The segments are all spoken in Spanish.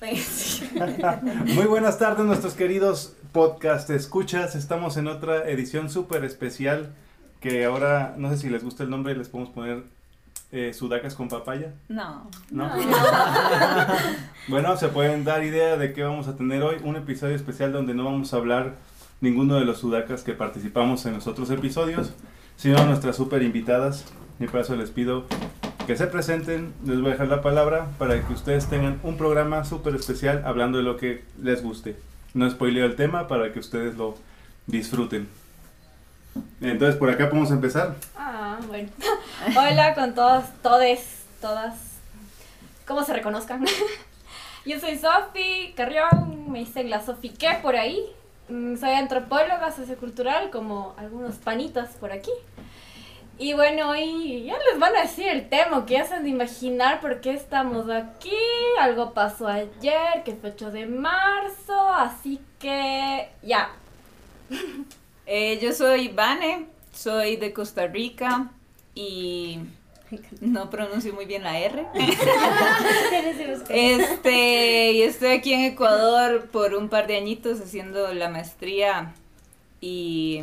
Muy buenas tardes nuestros queridos podcast escuchas. Estamos en otra edición súper especial que ahora no sé si les gusta el nombre, les podemos poner eh, sudacas con papaya. No. ¿No? bueno, se pueden dar idea de qué vamos a tener hoy. Un episodio especial donde no vamos a hablar ninguno de los sudacas que participamos en los otros episodios, sino nuestras super invitadas. Y por eso les pido que se presenten. Les voy a dejar la palabra para que ustedes tengan un programa súper especial hablando de lo que les guste. No spoileo el tema para que ustedes lo disfruten. Entonces, por acá podemos empezar. Ah, bueno. Hola con todos, todes, todas. ¿Cómo se reconozcan? Yo soy Sofi Carrión, me dicen la Sofi ¿qué por ahí. Mm, Soy antropóloga sociocultural, como algunos panitas por aquí. Y bueno, hoy ya les van a decir el tema, que ya se han de imaginar por qué estamos aquí. Algo pasó ayer, que fue 8 de marzo, así que ya. Eh, yo soy Vane, soy de Costa Rica y no pronuncio muy bien la R. Este, y estoy aquí en Ecuador por un par de añitos haciendo la maestría y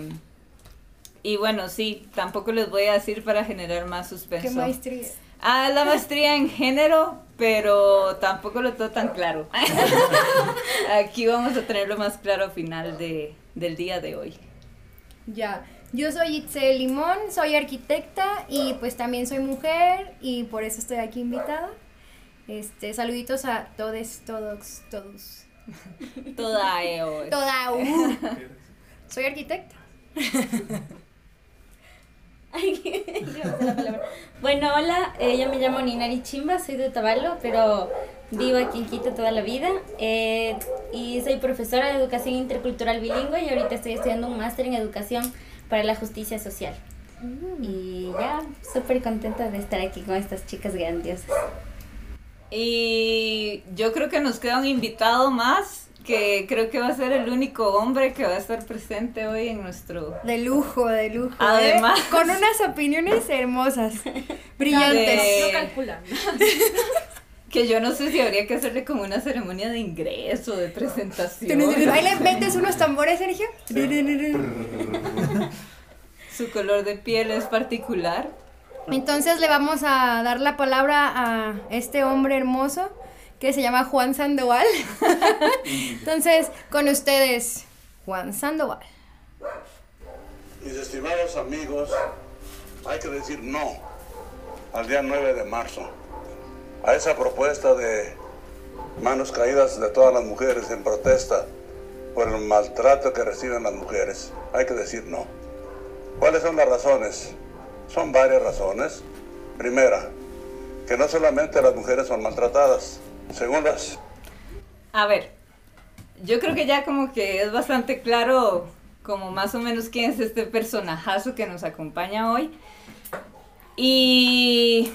y bueno, sí, tampoco les voy a decir para generar más suspenso. ¿Qué maestría? Ah, la maestría en género, pero tampoco lo tengo tan claro. Aquí vamos a tenerlo más claro al final de, del día de hoy. Ya. Yo soy Itzel Limón, soy arquitecta y pues también soy mujer y por eso estoy aquí invitada. Este, saluditos a todos, todos, todos. Toda EO. Toda U. Soy arquitecta. Bueno, hola, eh, yo me llamo Ninari Chimba, soy de Tabalo, pero vivo aquí en Quito toda la vida. eh, y soy profesora de educación intercultural bilingüe y ahorita estoy estudiando un máster en educación para la justicia social. Y ya, súper contenta de estar aquí con estas chicas grandiosas. Y yo creo que nos queda un invitado más, que creo que va a ser el único hombre que va a estar presente hoy en nuestro... De lujo, de lujo. ¿eh? Además. Con unas opiniones hermosas, brillantes. De- calculan. Que yo no sé si habría que hacerle como una ceremonia de ingreso, de presentación. Ahí le metes unos tambores, Sergio. Su color de piel es particular. Entonces le vamos a dar la palabra a este hombre hermoso que se llama Juan Sandoval. Entonces, con ustedes, Juan Sandoval. Mis estimados amigos, hay que decir no al día 9 de marzo, a esa propuesta de manos caídas de todas las mujeres en protesta por el maltrato que reciben las mujeres. Hay que decir no. ¿Cuáles son las razones? Son varias razones. Primera, que no solamente las mujeres son maltratadas. Segundas, A ver, yo creo que ya como que es bastante claro como más o menos quién es este personajazo que nos acompaña hoy. Y...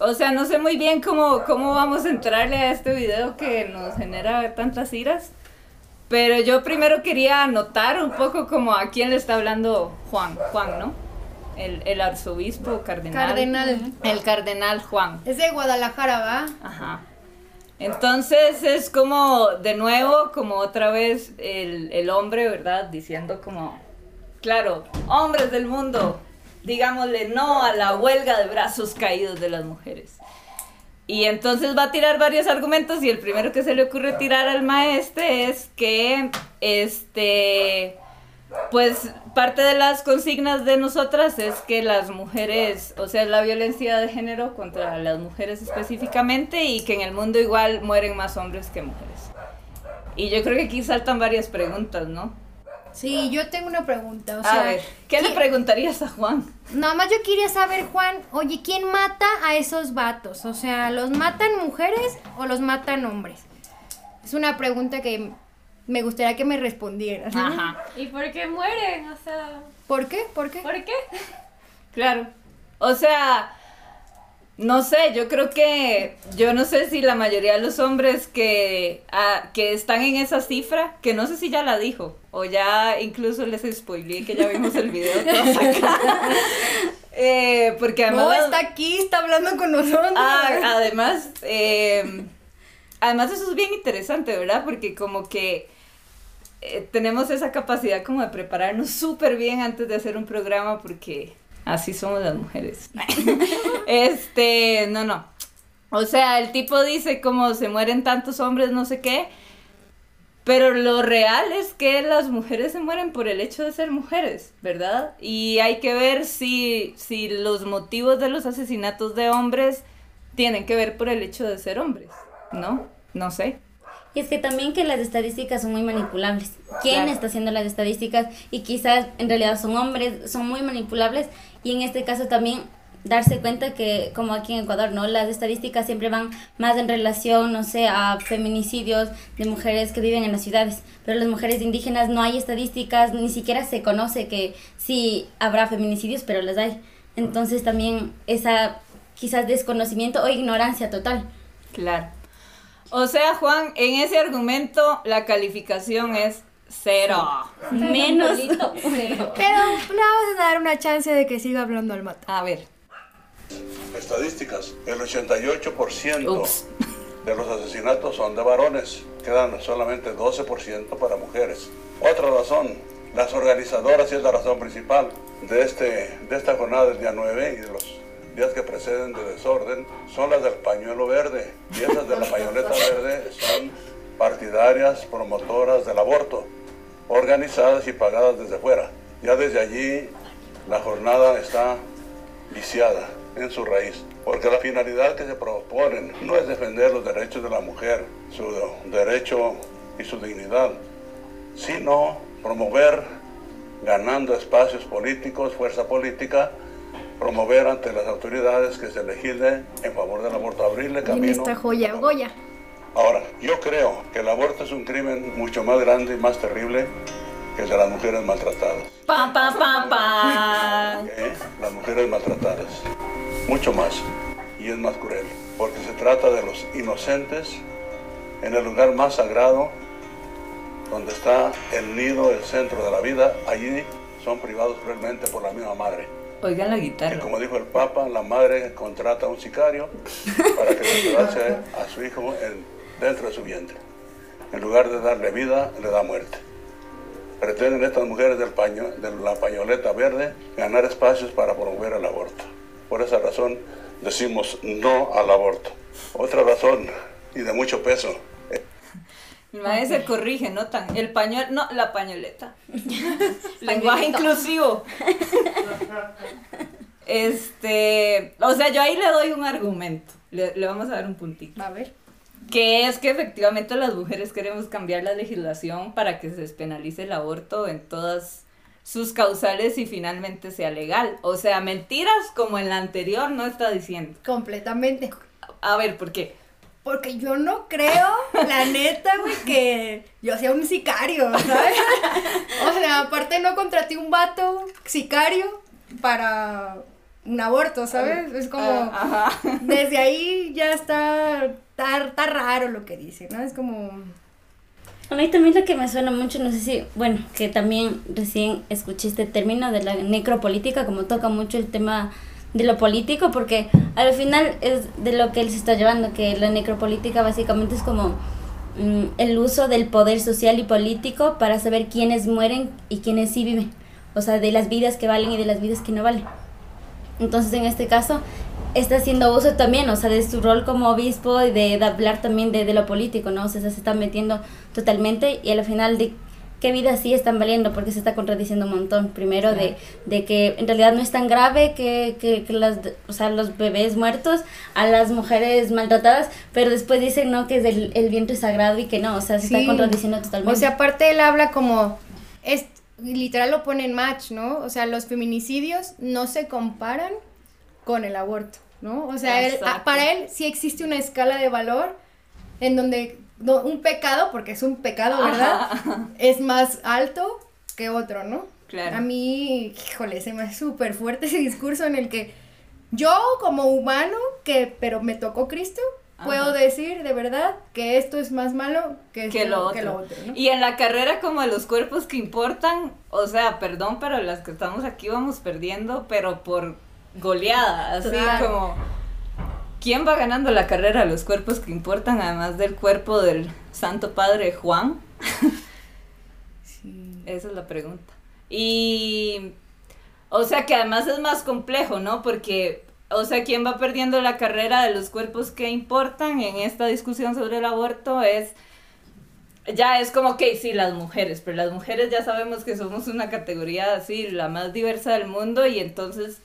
O sea, no sé muy bien cómo, cómo vamos a entrarle a este video que nos genera tantas iras. Pero yo primero quería anotar un poco como a quién le está hablando Juan, Juan, ¿no? El, el arzobispo cardenal. Cardenal. El cardenal Juan. Es de Guadalajara, ¿va? Ajá. Entonces es como, de nuevo, como otra vez el, el hombre, ¿verdad? Diciendo como, claro, hombres del mundo, digámosle no a la huelga de brazos caídos de las mujeres. Y entonces va a tirar varios argumentos y el primero que se le ocurre tirar al maestre es que, este, pues parte de las consignas de nosotras es que las mujeres, o sea, la violencia de género contra las mujeres específicamente y que en el mundo igual mueren más hombres que mujeres. Y yo creo que aquí saltan varias preguntas, ¿no? Sí, yo tengo una pregunta. O a sea, ver, ¿qué le ¿qui- preguntarías a Juan? Nada más yo quería saber, Juan, oye, ¿quién mata a esos vatos? O sea, ¿los matan mujeres o los matan hombres? Es una pregunta que me gustaría que me respondieras. Ajá, ¿Y por qué mueren? O sea, ¿Por qué? ¿Por qué? ¿por qué? claro. O sea, no sé, yo creo que, yo no sé si la mayoría de los hombres que, ah, que están en esa cifra, que no sé si ya la dijo, o ya incluso les spoileé que ya vimos el video todos acá. Eh, porque además... No, está aquí, está hablando con nosotros. Ah, además, eh, además eso es bien interesante, ¿verdad? Porque como que eh, tenemos esa capacidad como de prepararnos súper bien antes de hacer un programa porque así somos las mujeres. este, no, no. O sea, el tipo dice como se mueren tantos hombres, no sé qué. Pero lo real es que las mujeres se mueren por el hecho de ser mujeres, ¿verdad? Y hay que ver si, si los motivos de los asesinatos de hombres tienen que ver por el hecho de ser hombres, ¿no? No sé. Y es que también que las estadísticas son muy manipulables. ¿Quién Claro. está haciendo las estadísticas? Y quizás en realidad son hombres, son muy manipulables. Y en este caso también darse cuenta que, como aquí en Ecuador, ¿no? Las estadísticas siempre van más en relación, no sé, a feminicidios de mujeres que viven en las ciudades. Pero las mujeres indígenas no hay estadísticas, ni siquiera se conoce que sí habrá feminicidios, pero las hay. Entonces también esa quizás desconocimiento o ignorancia total. Claro. O sea, Juan, en ese argumento la calificación es cero. Menos. Cero. Pero le vamos a dar una chance de que siga hablando al mato. A ver. Estadísticas, el 88% Ups. de los asesinatos son de varones, quedan solamente 12% para mujeres. Otra razón, las organizadoras, y es la razón principal de, este, de esta jornada del día 9 y de los días que preceden de desorden, son las del pañuelo verde. Y esas de la pañoleta verde son partidarias, promotoras del aborto, organizadas y pagadas desde fuera. Ya desde allí la jornada está viciada en su raíz, porque la finalidad que se proponen no es defender los derechos de la mujer, su derecho y su dignidad, sino promover, ganando espacios políticos, fuerza política, promover ante las autoridades que se legisle en favor del aborto, abrirle En camino. esta joya, Goya. Ahora, yo creo que el aborto es un crimen mucho más grande y más terrible que el de las mujeres maltratadas. Pa, pa, pa, pa. ¿eh? Las mujeres maltratadas. Mucho más. Y es más cruel. Porque se trata de los inocentes en el lugar más sagrado, donde está el nido, el centro de la vida. Allí son privados cruelmente por la misma madre. Oigan la guitarra. como dijo el Papa, la madre contrata a un sicario para que despedace a su hijo en- dentro de su vientre. En lugar de darle vida, le da muerte. Pretenden estas mujeres del paño, de la pañoleta verde ganar espacios para promover el aborto. Por esa razón decimos no al aborto. Otra razón, y de mucho peso, El maestro se corrige, no tan. El pañuelo, no, la pañoleta. Lenguaje inclusivo. Este, o sea, yo ahí le doy un argumento. Le, le vamos a dar un puntito. A ver. Que es que efectivamente las mujeres queremos cambiar la legislación para que se despenalice el aborto en todas sus causales y finalmente sea legal. O sea, mentiras como en la anterior no está diciendo. Completamente. A ver, ¿por qué? Porque yo no creo, la neta, güey, que yo sea un sicario, ¿sabes? O sea, aparte no contraté un vato sicario para un aborto, ¿sabes? Es como, Ah, ajá. desde ahí ya está, está, está raro lo que dice, ¿no? Es como, A mí también lo que me suena mucho, no sé si, bueno, que también recién escuché este término de la necropolítica, como toca mucho el tema de lo político, porque al final es de lo que él se está llevando, que la necropolítica básicamente es como mm, el uso del poder social y político para saber quiénes mueren y quiénes sí viven, o sea, de las vidas que valen y de las vidas que no valen. Entonces, en este caso, está haciendo uso también, o sea, de su rol como obispo y de, hablar también de, de lo político, ¿no? O sea, se está metiendo totalmente y al final de qué vidas sí están valiendo, porque se está contradiciendo un montón. Primero de, de que en realidad no es tan grave que, que, que las, o sea, los bebés muertos a las mujeres maltratadas, pero después dicen, no, que es el, el vientre sagrado y que no, o sea, se Sí. está contradiciendo totalmente. o sea, aparte él habla como, es, literal lo pone en match, ¿no? O sea, los feminicidios no se comparan con el aborto, ¿no? O sea, él- para él sí existe una escala de valor en donde no, un pecado, porque es un pecado, ¿verdad? Es más alto que otro, ¿no? Claro. A mí, híjole, se me hace súper fuerte ese discurso en el que yo como humano, que pero me tocó Cristo, puedo decir de verdad que esto es más malo que, que lo otro. que lo otro, ¿no? Y en la carrera como de los cuerpos que importan, o sea, perdón, pero las que estamos aquí vamos perdiendo, pero por goleada, así Claro. como ¿quién va ganando la carrera de los cuerpos que importan, además del cuerpo del Santo Padre Juan? Sí. Esa es la pregunta. Y, o sea que además es más complejo, ¿no? Porque, o sea, ¿quién va perdiendo la carrera de los cuerpos que importan en esta discusión sobre el aborto? Es, ya es como que sí, las mujeres, pero las mujeres ya sabemos que somos una categoría así, la más diversa del mundo y entonces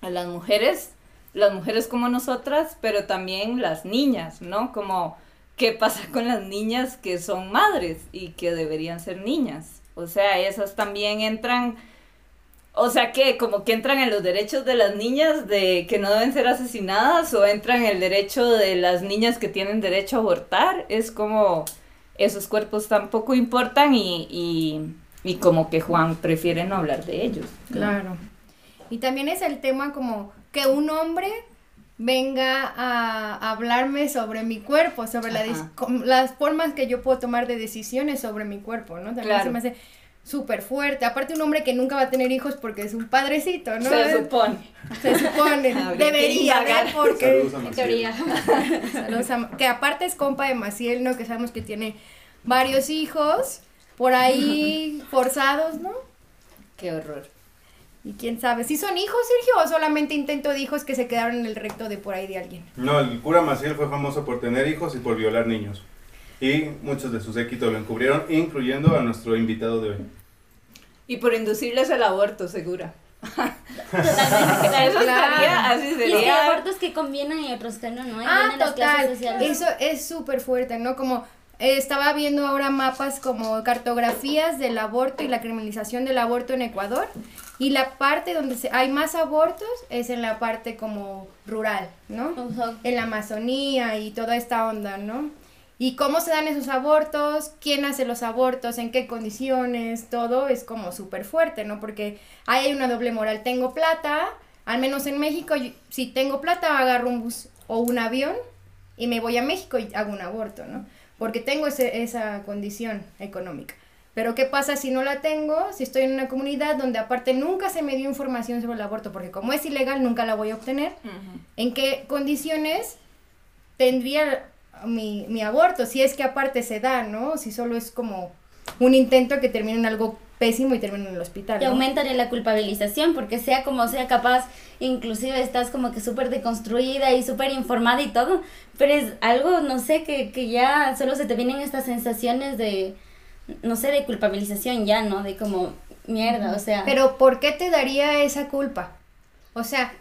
a las mujeres, las mujeres como nosotras, pero también las niñas, ¿no? Como, ¿qué pasa con las niñas que son madres y que deberían ser niñas? O sea, esas también entran, o sea, que como que entran en los derechos de las niñas de que no deben ser asesinadas o entran en el derecho de las niñas que tienen derecho a abortar. Es como esos cuerpos tampoco importan y, y, y como que Juan prefiere no hablar de ellos. Claro. Y también es el tema como que un hombre venga a hablarme sobre mi cuerpo, sobre la las formas que yo puedo tomar de decisiones sobre mi cuerpo, ¿no? También Claro. se me hace súper fuerte. Aparte un hombre que nunca va a tener hijos porque es un padrecito, ¿no? Se supone. se supone. Debería. ¿ver? Porque... Saludos a teoría. Saludos a- que aparte es compa de Maciel, ¿no? Que sabemos que tiene varios hijos por ahí forzados, ¿no? Qué horror. Y quién sabe, si son hijos, Sergio, o solamente intento de hijos que se quedaron en el recto de por ahí de alguien. No, el cura Maciel fue famoso por tener hijos y por violar niños. Y muchos de sus séquitos lo encubrieron, incluyendo a nuestro invitado de hoy. Y por inducirles el aborto, segura. Totalmente. Eso Claro. sería, así Y es que hay sería. abortos que convienen y otros que no, ¿no? Ah, total. Eso es súper fuerte, ¿no? Como eh, estaba viendo ahora mapas como cartografías del aborto y la criminalización del aborto en Ecuador. Y la parte donde se- hay más abortos es en la parte como rural, ¿no? Ujú. en la Amazonía y toda esta onda, ¿no? Y cómo se dan esos abortos, quién hace los abortos, en qué condiciones, todo es como súper fuerte, ¿no? Porque ahí hay una doble moral. Tengo plata, al menos en México, yo- si tengo plata agarro un bus o un avión y me voy a México y hago un aborto, ¿no? Porque tengo ese- esa condición económica. Pero ¿qué pasa si no la tengo? Si estoy en una comunidad donde aparte nunca se me dio información sobre el aborto, porque como es ilegal nunca la voy a obtener. ¿En qué condiciones tendría mi, mi aborto? Si es que aparte se da, ¿no? Si solo es como un intento que termina en algo pésimo y termina en el hospital. Y ¿no? aumentan la culpabilización, porque sea como sea capaz, inclusive estás como que súper deconstruida y súper informada y todo, pero es algo, no sé, que, que ya solo se te vienen estas sensaciones de, no sé, de culpabilización ya, ¿no? De como, mierda, o sea... Pero ¿por qué te daría esa culpa? O sea,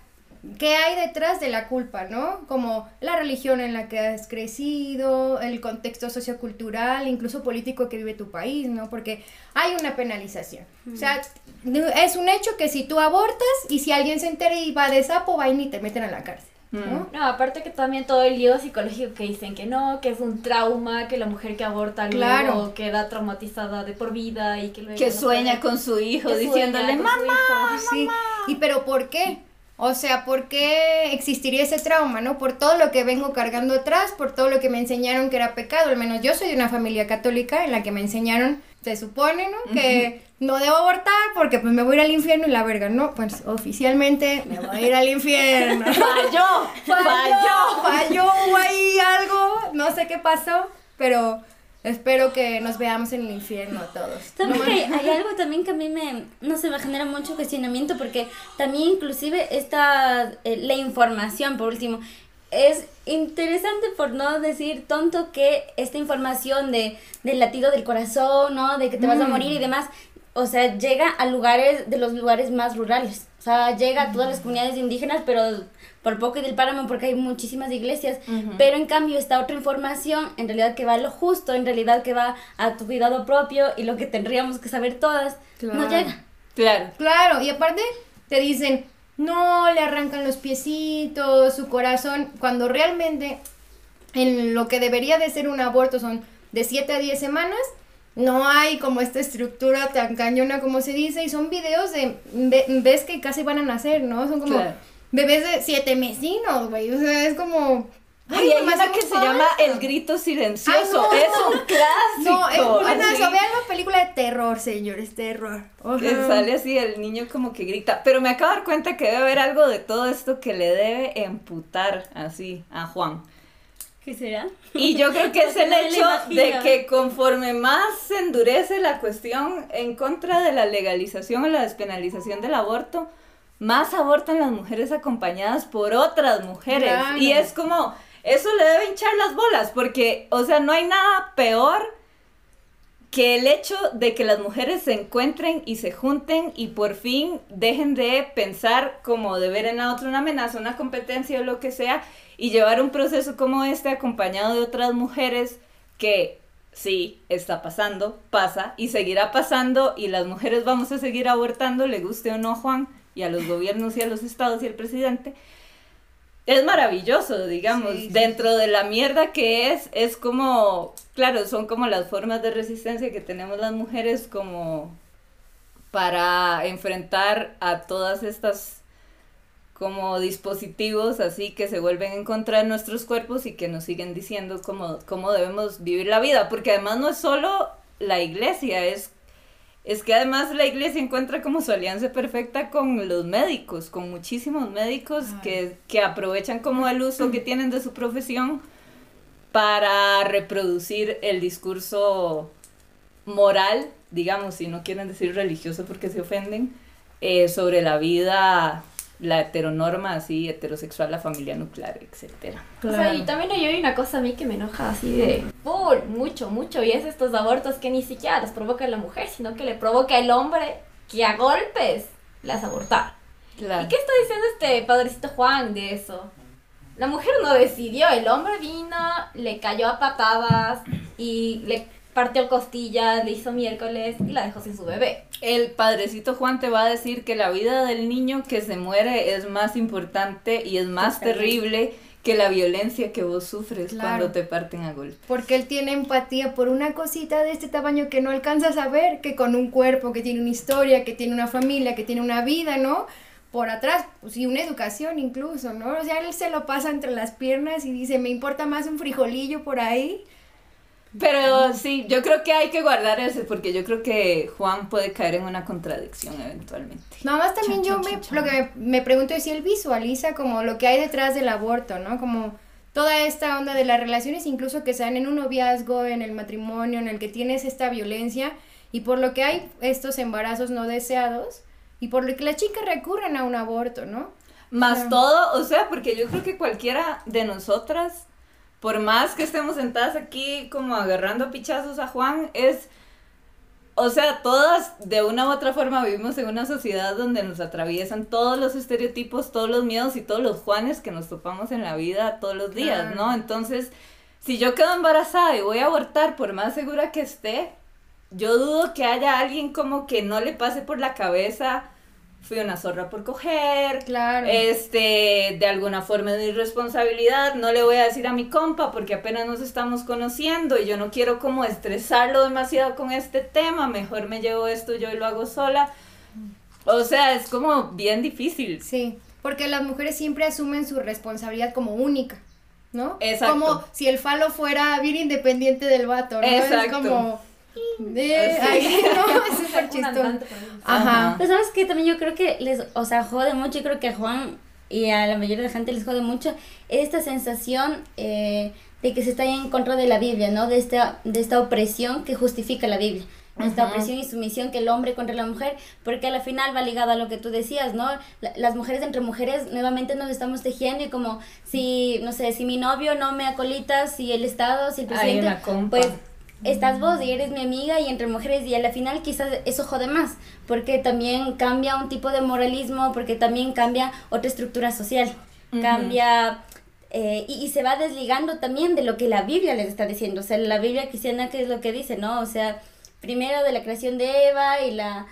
¿qué hay detrás de la culpa, no? Como la religión en la que has crecido, el contexto sociocultural, incluso político que vive tu país, ¿no? Porque hay una penalización. O sea, es un hecho que si tú abortas y si alguien se entera y va de sapo, va y te meten a la cárcel, ¿no? No, aparte que también todo el lío psicológico que dicen que no, que es un trauma, que la mujer que aborta luego Claro. queda traumatizada de por vida y que luego Que no sueña puede- con su hijo que diciéndole, mamá. hijo". Sí, y pero ¿por qué? O sea, ¿por qué existiría ese trauma, no? Por todo lo que vengo cargando atrás, por todo lo que me enseñaron que era pecado. Al menos yo soy de una familia católica en la que me enseñaron, se supone, ¿no? Que no debo abortar porque pues me voy a ir al infierno y la verga, ¿no? Pues oficialmente me voy a ir al infierno. Falló, falló, falló. hubo ahí algo, no sé qué pasó, pero espero que nos veamos en el infierno todos. También No que hay, algo también que a mí me, no sé, me genera mucho cuestionamiento porque también inclusive esta, eh, la información, por último, es interesante por no decir tonto que esta información de, del latido del corazón, ¿no? De que te vas a Mm. morir y demás, o sea, llega a lugares, de los lugares más rurales. O sea, llega a todas las comunidades indígenas, pero por poco y del páramo porque hay muchísimas iglesias. Pero en cambio esta otra información, en realidad que va a lo justo, en realidad que va a tu cuidado propio y lo que tendríamos que saber todas, no llega. Claro. Claro, y aparte te dicen, no, le arrancan los piecitos, su corazón, cuando realmente en lo que debería de ser un aborto son de 7 a 10 semanas, no hay como esta estructura tan cañona como se dice, y son videos de, ve- ves que casi van a nacer, ¿no? Son como Claro. bebés de 7 mesinos, güey, o sea, es como, Ay, hay una que se llama El Grito Silencioso. Ay, no. Es un clásico. No, es así. vean la película de terror, señores, terror. Sale así el niño como que grita. Pero me acabo de dar cuenta que debe haber algo de todo esto que le debe emputar así a Juan. ¿Qué será? Y yo creo que es el hecho de que conforme más se endurece la cuestión en contra de la legalización o la despenalización del aborto, más abortan las mujeres acompañadas por otras mujeres. Claro. Y es como, eso le debe hinchar las bolas, porque, o sea, no hay nada peor que el hecho de que las mujeres se encuentren y se junten y por fin dejen de pensar como de ver en la otra una amenaza, una competencia o lo que sea y llevar un proceso como este acompañado de otras mujeres que sí está pasando, pasa y seguirá pasando y las mujeres vamos a seguir abortando, le guste o no Juan y a los gobiernos y a los estados y al presidente. Es maravilloso, digamos, Sí, sí, dentro de la mierda que es, es como, claro, son como las formas de resistencia que tenemos las mujeres como para enfrentar a todas estas como dispositivos así que se vuelven en contra de nuestros cuerpos y que nos siguen diciendo cómo, cómo debemos vivir la vida, porque además no es solo la iglesia, es, es que además la iglesia encuentra como su alianza perfecta con los médicos, con muchísimos médicos que, que aprovechan como el uso que tienen de su profesión para reproducir el discurso moral, digamos, si no quieren decir religioso porque se ofenden, eh, sobre la vida, la heteronorma así, heterosexual, la familia nuclear, etcétera. O sea, y también hay una cosa a mí que me enoja así de full, mucho, mucho, y es estos abortos que ni siquiera los provoca la mujer, sino que le provoca el hombre que a golpes las abortar. Claro. ¿Y qué está diciendo este padrecito Juan de eso? La mujer no decidió, el hombre vino, le cayó a patadas y le partió costillas, le hizo miércoles y la dejó sin su bebé. El padrecito Juan te va a decir que la vida del niño que se muere es más importante y es más terrible que la violencia que vos sufres Claro. cuando te parten a golpe. Porque él tiene empatía por una cosita de este tamaño que no alcanzas a ver, que con un cuerpo, que tiene una historia, que tiene una familia, que tiene una vida, ¿no? Por atrás, pues y una educación incluso, ¿no? O sea, él se lo pasa entre las piernas y dice, me importa más un frijolillo por ahí. Pero sí, yo creo que hay que guardar eso porque yo creo que Juan puede caer en una contradicción eventualmente. Nada más también yo me, lo que me, me pregunto es si él visualiza como lo que hay detrás del aborto, ¿no? Como toda esta onda de las relaciones, incluso que sean en un noviazgo, en el matrimonio, en el que tienes esta violencia y por lo que hay estos embarazos no deseados y por lo que las chicas recurren a un aborto, ¿no? Más Claro. todo, o sea, porque yo creo que cualquiera de nosotras, por más que estemos sentadas aquí como agarrando pichazos a Juan, es, o sea, todas de una u otra forma vivimos en una sociedad donde nos atraviesan todos los estereotipos, todos los miedos y todos los Juanes que nos topamos en la vida todos los días. ¿no? Entonces, si yo quedo embarazada y voy a abortar, por más segura que esté, yo dudo que haya alguien como que no le pase por la cabeza, fui una zorra por coger, Claro. este, de alguna forma de irresponsabilidad, no le voy a decir a mi compa porque apenas nos estamos conociendo y yo no quiero como estresarlo demasiado con este tema, mejor me llevo esto yo y lo hago sola. O sea, es como bien difícil. Sí, porque las mujeres siempre asumen su responsabilidad como única, ¿no? Exacto. Como si el falo fuera bien independiente del vato, ¿no? Exacto. Es como... ay, no, es súper Un chistoso. Ajá. Pero sabes que también yo creo que les, o sea, jode mucho, y creo que a Juan y a la mayoría de la gente les jode mucho esta sensación eh, de que se está en contra de la Biblia, ¿no? De esta, de esta opresión que justifica la Biblia. Esta opresión y sumisión que el hombre contra la mujer, porque a la final va ligado a lo que tú decías, ¿no? La- las mujeres entre mujeres nuevamente nos estamos tejiendo y como si, no sé, si mi novio no me acolita, si el Estado, si el presidente, una compa. pues estás vos y eres mi amiga y entre mujeres y a la final quizás eso jode más porque también cambia un tipo de moralismo porque también cambia otra estructura social cambia eh, y, y se va desligando también de lo que la Biblia les está diciendo o sea la Biblia cristiana que es lo que dice no o sea primero de la creación de Eva y la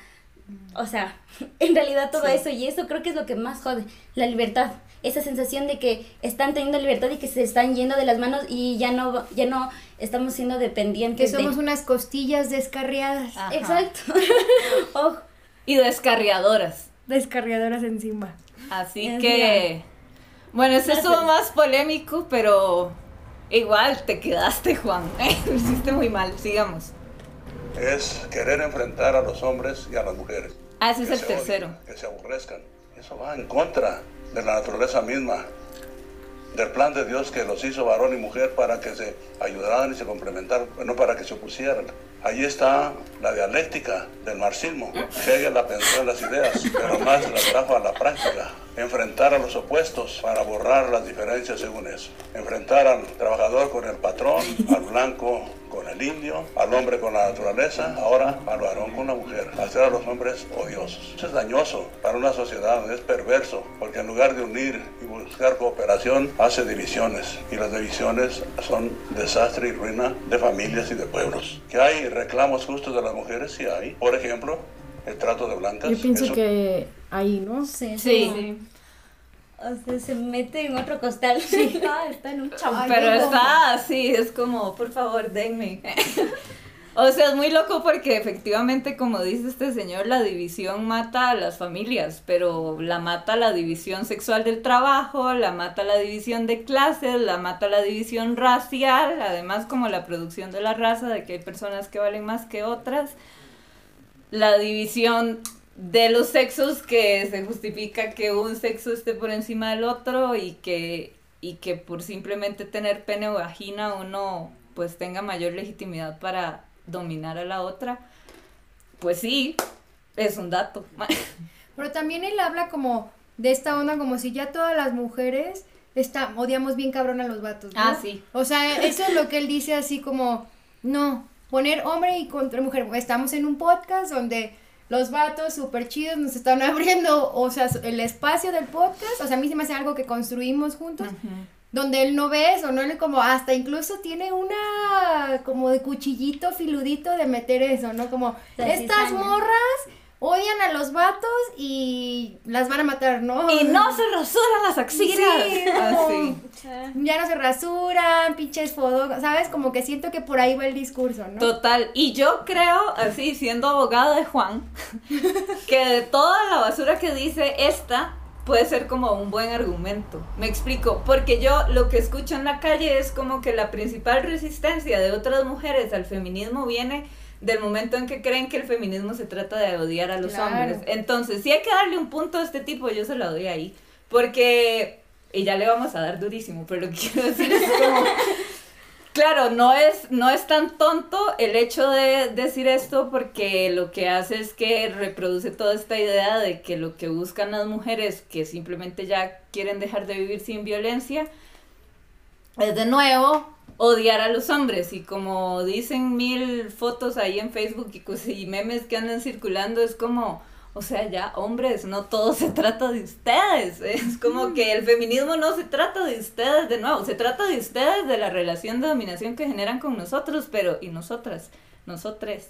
o sea en realidad todo Sí. eso y eso creo que es lo que más jode la libertad esa sensación de que están teniendo libertad y que se están yendo de las manos y ya no ya no estamos siendo Que dependientes somos de unas costillas descarriadas. Ajá. exacto Ojo. Y descarriadoras. Descarriadoras encima. Así Es que, Bueno, ese estuvo más polémico, pero igual te quedaste, Juan. Lo hiciste muy mal, sigamos. Es querer enfrentar a los hombres y a las mujeres. Ah, ese es Que el tercero. odien, que se aborrezcan. Eso va en contra de la naturaleza misma, del plan de Dios que los hizo varón y mujer para que se ayudaran y se complementaran, no para que se opusieran. Allí está la dialéctica del marxismo. Hegel la pensó en las ideas, pero más la trajo a la práctica. Enfrentar a los opuestos para borrar las diferencias según eso. Enfrentar al trabajador con el patrón, al blanco con el indio, al hombre con la naturaleza, ahora al varón con la mujer. Hacer a los hombres odiosos. Eso es dañoso para una sociedad, es perverso, porque en lugar de unir y buscar cooperación, hace divisiones. Y las divisiones son desastre y ruina de familias y de pueblos. ¿Que hay reclamos justos de las mujeres? Sí hay. Por ejemplo, el trato de blancas. Yo pienso Eso- que ahí, ¿no? Sí, Sí. O sea, se mete en otro costal. Ah, está en un champán. Pero está así, es como, por favor, denme. O sea, es muy loco porque efectivamente, como dice este señor, la división mata a las familias, pero la mata la división sexual del trabajo, la mata la división de clases, la mata la división racial, además como la producción de la raza, de que hay personas que valen más que otras, la división de los sexos que se justifica que un sexo esté por encima del otro y que y que por simplemente tener pene o vagina uno pues tenga mayor legitimidad para dominar a la otra pues sí es un dato Pero también él habla como de esta onda, como si ya todas las mujeres está, odiamos bien cabrón a los vatos. ¿no? Ah, sí. O sea, eso es lo que él dice así como, no, poner hombre y contra mujer. Estamos en un podcast donde los vatos súper chidos nos están abriendo, o sea, el espacio del podcast. O sea, a mí se me hace algo que construimos juntos. Donde él no ve eso, ¿no? Él como hasta incluso tiene una como de cuchillito filudito de meter eso, ¿no? Como La estas cizaña. morras odian a los vatos y las van a matar, ¿no? y no se rasuran las axilas Sí, como- así Ya no se rasuran, pinches fodos, ¿sabes? Como que siento que por ahí va el discurso, ¿no? Total, y yo creo, así siendo abogado de Juan, que de toda la basura que dice esta, puede ser como un buen argumento. Me explico, porque yo lo que escucho en la calle es como que la principal resistencia de otras mujeres al feminismo viene del momento en que creen que el feminismo se trata de odiar a los Claro. hombres. Entonces, si hay que darle un punto a este tipo, yo se lo doy ahí. Porque, y ya le vamos a dar durísimo, pero lo que quiero decir es como... Claro, no es, no es tan tonto el hecho de decir esto porque lo que hace es que reproduce toda esta idea de que lo que buscan las mujeres que simplemente ya quieren dejar de vivir sin violencia es de nuevo odiar a los hombres. Y como dicen mil fotos ahí en Facebook y, y memes que andan circulando es como o sea ya hombres no todo se trata de ustedes. Es como que el feminismo no se trata de ustedes de nuevo se trata de ustedes de la relación de dominación que generan con nosotros pero y nosotras nosotres.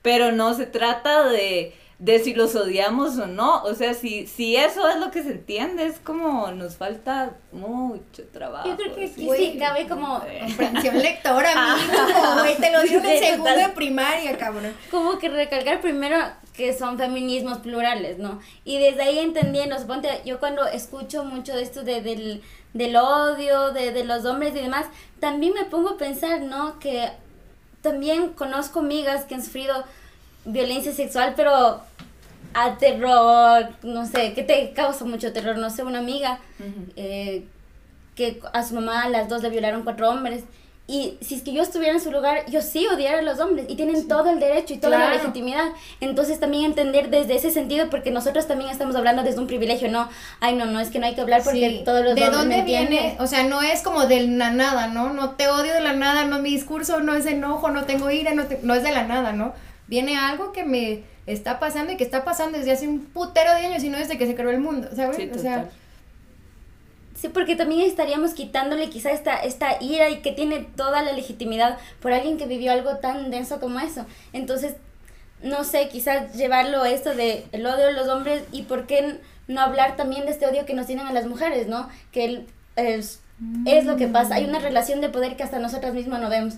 Pero no se trata de, de si los odiamos o no. O sea, si, si eso es lo que se entiende, es como nos falta mucho trabajo. Yo creo que sí. sí, cabe como, Comprensión lectora, mínimo, güey, te lo digo en segundo de primaria, cabrón. como que recalcar primero que son feminismos plurales, ¿no? Y desde ahí entendiendo, suponte, yo cuando escucho mucho de esto de, del, del odio, de, de los hombres y demás, también me pongo a pensar, ¿no? Que también conozco amigas que han sufrido violencia sexual, pero a terror, no sé, ¿qué te causa mucho terror? No sé, una amiga eh, que a su mamá a las dos le violaron cuatro hombres. Y si es que yo estuviera en su lugar, yo sí odiara a los hombres y tienen todo el derecho y toda la legitimidad. Entonces también entender desde ese sentido, porque nosotros también estamos hablando desde un privilegio, no, ay no, no, es que no hay que hablar porque Sí. todos los ¿De hombres dónde me entienden. viene? O sea, no es como de la nada, ¿no? No te odio de la nada, no mi discurso no es enojo, no tengo ira, no, te- no es de la nada, ¿no? Viene algo que me está pasando y que está pasando desde hace un putero de años y no desde que se creó el mundo, ¿sabes? Sí, o sea. Sí, porque también estaríamos quitándole quizá esta, esta ira y que tiene toda la legitimidad por alguien que vivió algo tan denso como eso. Entonces, no sé, quizás llevarlo a esto de el odio a los hombres y por qué no hablar también de este odio que nos tienen a las mujeres, ¿no? Que el- es, es lo que pasa. Hay una relación de poder que hasta nosotras mismas no vemos.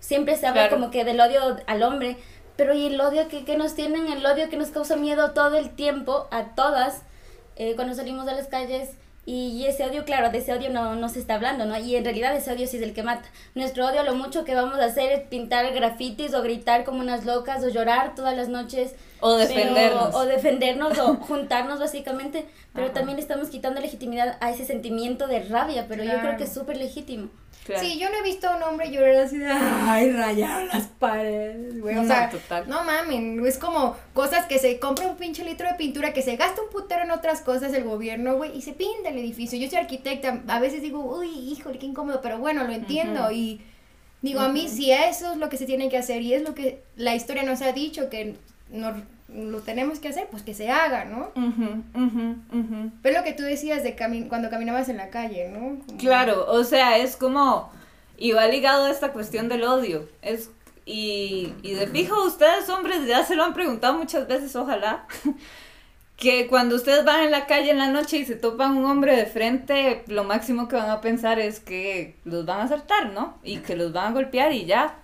Siempre se habla Claro. como que del odio al hombre, pero ¿y el odio que, que nos tienen? El odio que nos causa miedo todo el tiempo a todas eh, cuando salimos de las calles Y ese odio, claro, de ese odio no, no se está hablando, ¿no? Y en realidad ese odio sí es el que mata. Nuestro odio, lo mucho que vamos a hacer es pintar grafitis o gritar como unas locas o llorar todas las noches. O pero- defendernos. o defendernos o juntarnos básicamente. Pero también estamos quitando legitimidad a ese sentimiento de rabia, pero yo creo que es súper legítimo. Claro. Sí, yo no he visto a un hombre llorar así de, ay, rayaron las paredes, güey. O No, sea, total. no mamen, es como cosas que se compra un pinche litro de pintura, que se gasta un putero en otras cosas el gobierno, güey, y se pinta el edificio. Yo soy arquitecta, a veces digo, uy, híjole, qué incómodo, pero bueno, lo entiendo y digo, a mí si eso es lo que se tiene que hacer y es lo que la historia nos ha dicho que nos, lo tenemos que hacer, pues que se haga, ¿no? Ujú, ujú. Pero lo que tú decías de cami- cuando caminabas en la calle, ¿no? Como- Claro, o sea, es como, y va ligado a esta cuestión del odio, es, y, y de fijo, ustedes hombres ya se lo han preguntado muchas veces, ojalá, que cuando ustedes van en la calle en la noche y se topan un hombre de frente, lo máximo que van a pensar es que los van a asaltar, ¿no? Y que los van a golpear y ya.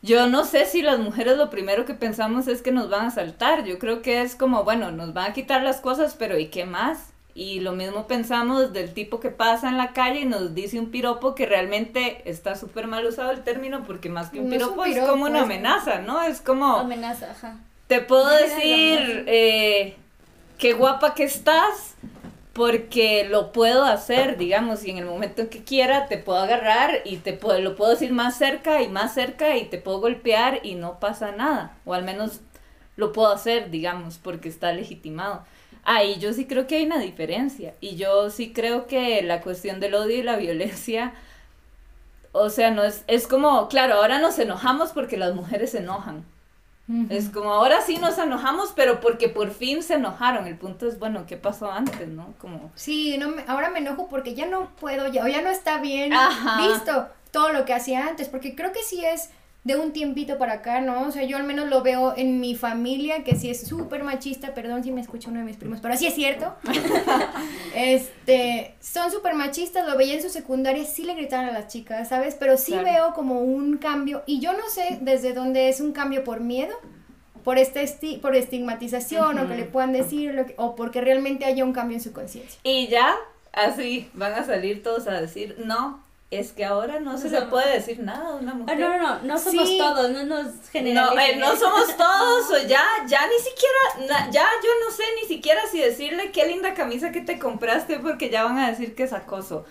Yo no sé si las mujeres lo primero que pensamos es que nos van a asaltar. Yo creo que es como, bueno, nos van a quitar las cosas, pero ¿y qué más? Y lo mismo pensamos del tipo que pasa en la calle y nos dice un piropo que realmente está súper mal usado el término porque más que un No es un piropo es, como una amenaza, ¿no? Es como... Amenaza, ajá. Te puedo decir eh, qué guapa que estás porque lo puedo hacer, digamos, y en el momento en que quiera te puedo agarrar y te puedo, lo puedo decir más cerca y más cerca y te puedo golpear y no pasa nada, o al menos lo puedo hacer, digamos, porque está legitimado. Ahí yo sí creo que hay una diferencia y yo sí creo que la cuestión del odio y la violencia, o sea, no es, es como, claro, ahora nos enojamos porque las mujeres se enojan. Es como ahora sí nos enojamos, pero porque por fin se enojaron. El punto es, bueno, ¿qué pasó antes, no? Como... Sí, no me- ahora me enojo porque ya no puedo, ya, o ya no está bien Ajá. visto todo lo que hacía antes, porque creo que sí es de un tiempito para acá, ¿no? O sea, yo al menos lo veo en mi familia, que sí es súper machista, perdón si me escucha uno de mis primos, pero sí es cierto. este, son súper machistas, lo veía en su secundaria, sí le gritaban a las chicas, ¿sabes? Pero sí Claro. veo como un cambio, y yo no sé desde dónde es un cambio por miedo, por este esti- por estigmatización, o que le puedan decir, lo que- o porque realmente haya un cambio en su conciencia. Y ya, así, van a salir todos a decir, no, es que ahora no se le No. puede decir nada a una Ah, mujer. no, no, no, no somos Sí. todos, no nos No, generalicen. eh, no somos todos, o ya, ya ni siquiera, na- ya yo no sé ni siquiera si decirle qué linda camisa que te compraste porque ya van a decir que es acoso.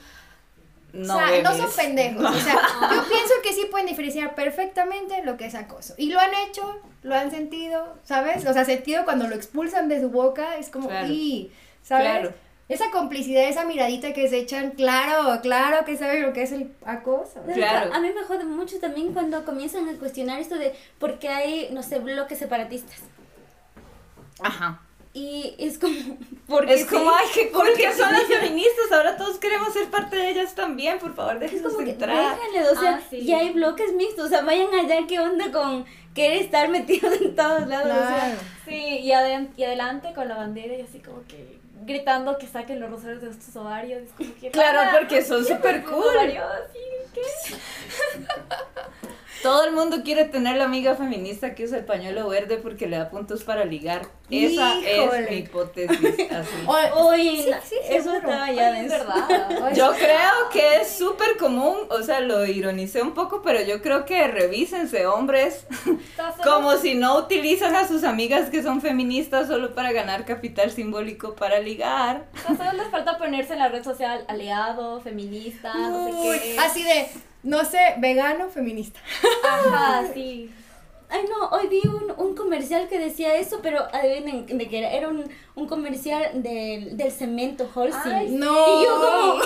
No, o sea, no son bebés. pendejos. O sea, yo pienso que sí pueden diferenciar perfectamente lo que es acoso. Y lo han hecho, lo han sentido, ¿sabes? O sea, sentido cuando lo expulsan de su boca, es como, Claro. "Y", ¿sabes? Claro. Esa complicidad, esa miradita que se echan, claro, claro que saben lo que es el acoso. Claro. A mí me jode mucho también cuando comienzan a cuestionar esto de por qué hay, no sé, bloques separatistas. Ajá. Y es como, porque Es como, ay, qué cool porque que son sí. las feministas, ahora todos queremos ser parte de ellas también, por favor, déjenos como que, entrar. déjenle, o sea, Ah, sí. ya hay bloques mixtos, o sea, vayan allá, ¿qué onda con querer estar metidos en todos lados? O sea, Claro. Sí, y, y adelante con la bandera y así como que gritando que saquen los rosarios de estos ovarios. como que, Claro, "Ah, porque son ¿qué súper cool. ovario así? ¿Qué? Todo el mundo quiere tener la amiga feminista que usa el pañuelo verde porque le da puntos para ligar. Esa Híjole. es mi hipótesis. Así. Sí, eso seguro. estaba ya denso. verdad. Yo creo que es súper común, o sea, lo ironicé un poco, pero yo creo que revísense, hombres, como si no utilizan a sus amigas que son feministas solo para ganar capital simbólico para ligar. solo les falta ponerse en la red social aliado, feminista, no sé Uy, qué. así de, no sé, vegano, feminista. Ajá, sí. Ay, no, hoy vi un, un comercial que decía eso, pero adivinen de qué era. Era un, un comercial del, del cemento Holcim. Ay, No. Y yo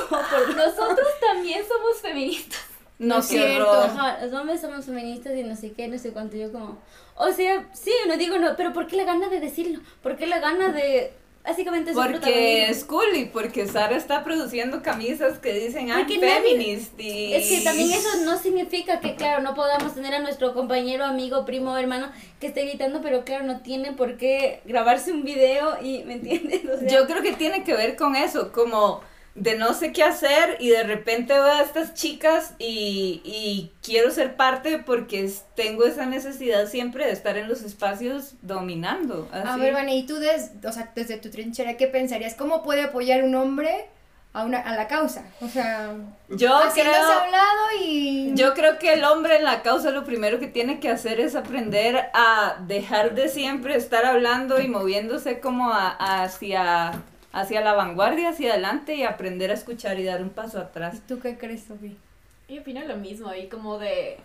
como, Nosotros también somos feministas. No, es cierto. Ajá, los hombres somos feministas y no sé qué, no sé cuánto. Yo como, o sea, sí, no digo no, pero ¿por qué la gana de decirlo? ¿Por qué la gana de, básicamente, Porque es cool y porque Sara está produciendo camisas que dicen I'm Porque feminist y... Es que también eso no significa que, claro, no podamos tener a nuestro compañero, amigo, primo, hermano que esté gritando, pero claro, no tiene por qué grabarse un video y, ¿me entiendes? O sea, Yo creo que tiene que ver con eso, como de no sé qué hacer y de repente veo a estas chicas y, y quiero ser parte porque tengo esa necesidad siempre de estar en los espacios dominando. A ver, Vane, ¿y tú des, o sea, desde tu trinchera qué pensarías? ¿Cómo puede apoyar un hombre a, una, a la causa. O sea, Yo creo... hablado y... Yo creo que el hombre en la causa lo primero que tiene que hacer es aprender a dejar de siempre estar hablando y moviéndose como a- hacia, hacia la vanguardia, hacia adelante y aprender a escuchar y dar un paso atrás. ¿Tú qué crees, Sofía? Yo opino lo mismo, y como de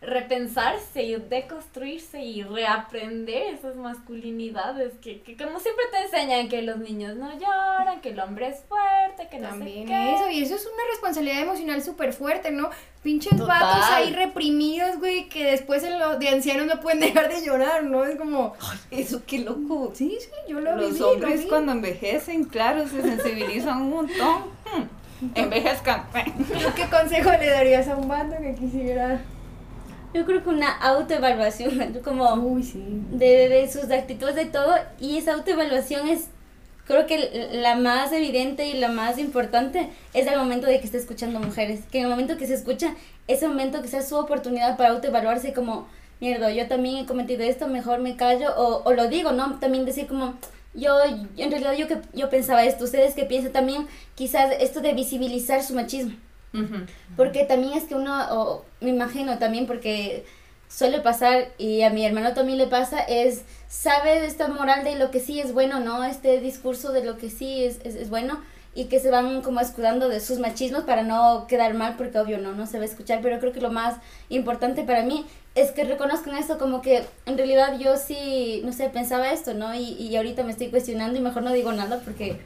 repensarse y deconstruirse y reaprender esas masculinidades que, que como siempre te enseñan que los niños no lloran, que el hombre es fuerte, que no También sé qué. eso, y eso es una responsabilidad emocional súper fuerte, ¿no? Pinches Total. vatos ahí reprimidos, güey, que después en lo- de ancianos no pueden dejar de llorar, ¿no? Es como... Eso qué loco. Sí, sí, yo lo Los viví, lo hombres cuando envejecen, claro, se sensibilizan un montón. Hmm, Envejezcan. ¿Tú ¿Qué consejo le darías a un vato que quisiera...? Yo creo que una autoevaluación, como Uy, sí. de, de sus actitudes, de todo, y esa autoevaluación es, creo que la más evidente y la más importante es el momento de que esté escuchando mujeres, que en el momento que se escucha, ese momento que sea su oportunidad para autoevaluarse como, mierda, yo también he cometido esto, mejor me callo, o, o lo digo, ¿no? También decir como, yo, en realidad yo que yo pensaba esto, ustedes que piensan también, quizás esto de visibilizar su machismo. Porque también es que uno, o me imagino también porque suele pasar y a mi hermano también le pasa, es, sabe esta moral de lo que sí es bueno, ¿no? Este discurso de lo que sí es, es, es bueno y que se van como escudando de sus machismos para no quedar mal porque obvio no, no se va a escuchar, pero creo que lo más importante para mí es que reconozcan esto como que en realidad yo sí, no sé, pensaba esto, ¿no? Y, y ahorita me estoy cuestionando y mejor no digo nada porque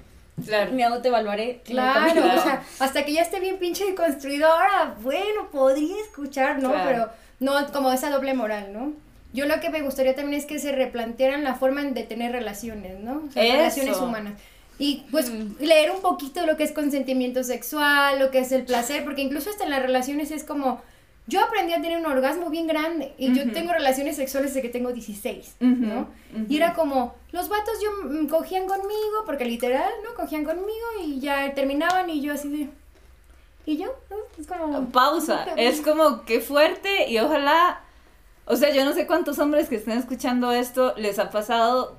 Claro. me autoevaluaré. Claro. Claro. o sea, hasta que ya esté bien pinche construido, ahora, bueno, podría escuchar, ¿no? Claro. Pero no como esa doble moral, ¿no? Yo lo que me gustaría también es que se replantearan la forma de tener relaciones, ¿no? O sea, relaciones humanas. Y pues leer un poquito lo que es consentimiento sexual, lo que es el placer, porque incluso hasta en las relaciones es como, yo aprendí a tener un orgasmo bien grande y yo tengo relaciones sexuales desde que tengo 16, Ujú, ¿no? Y era como, los vatos yo mm, cogían conmigo, porque literal, ¿no? Cogían conmigo y ya terminaban y yo así de... ¿Y yo? ¿no? Es como... Pausa. Es como que fuerte y ojalá, o sea, yo no sé cuántos hombres que estén escuchando esto les ha pasado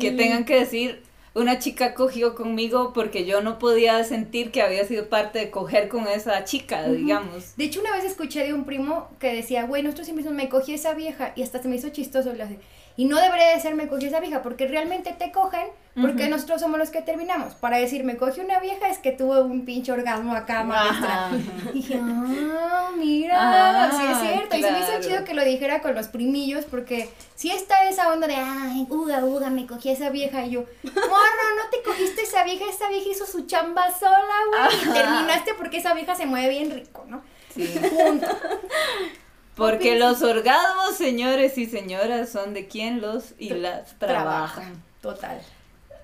que tengan que decir, una chica cogió conmigo porque yo no podía sentir que había sido parte de coger con esa chica, digamos. De hecho, una vez escuché de un primo que decía, güey, nosotros siempre me cogí esa vieja, y hasta se me hizo chistoso. le hace, Y no debería de ser, me cogí esa vieja, porque realmente te cogen, porque nosotros somos los que terminamos. Para decir, me cogí una vieja, es que tuve un pinche orgasmo acá, maestra. Y dije, ah, mira, Ah, sí es cierto. Y se me hizo chido que lo dijera con los primillos, porque sí está esa onda de, ay, uga, uga, me cogí a esa vieja. Y yo, morro, no te cogiste esa vieja, esa vieja hizo su chamba sola, güey. Y terminaste porque esa vieja se mueve bien rico, ¿no? Sí. Punto. Porque los orgasmos, señores y señoras, son de quien los y las trabajan. Total.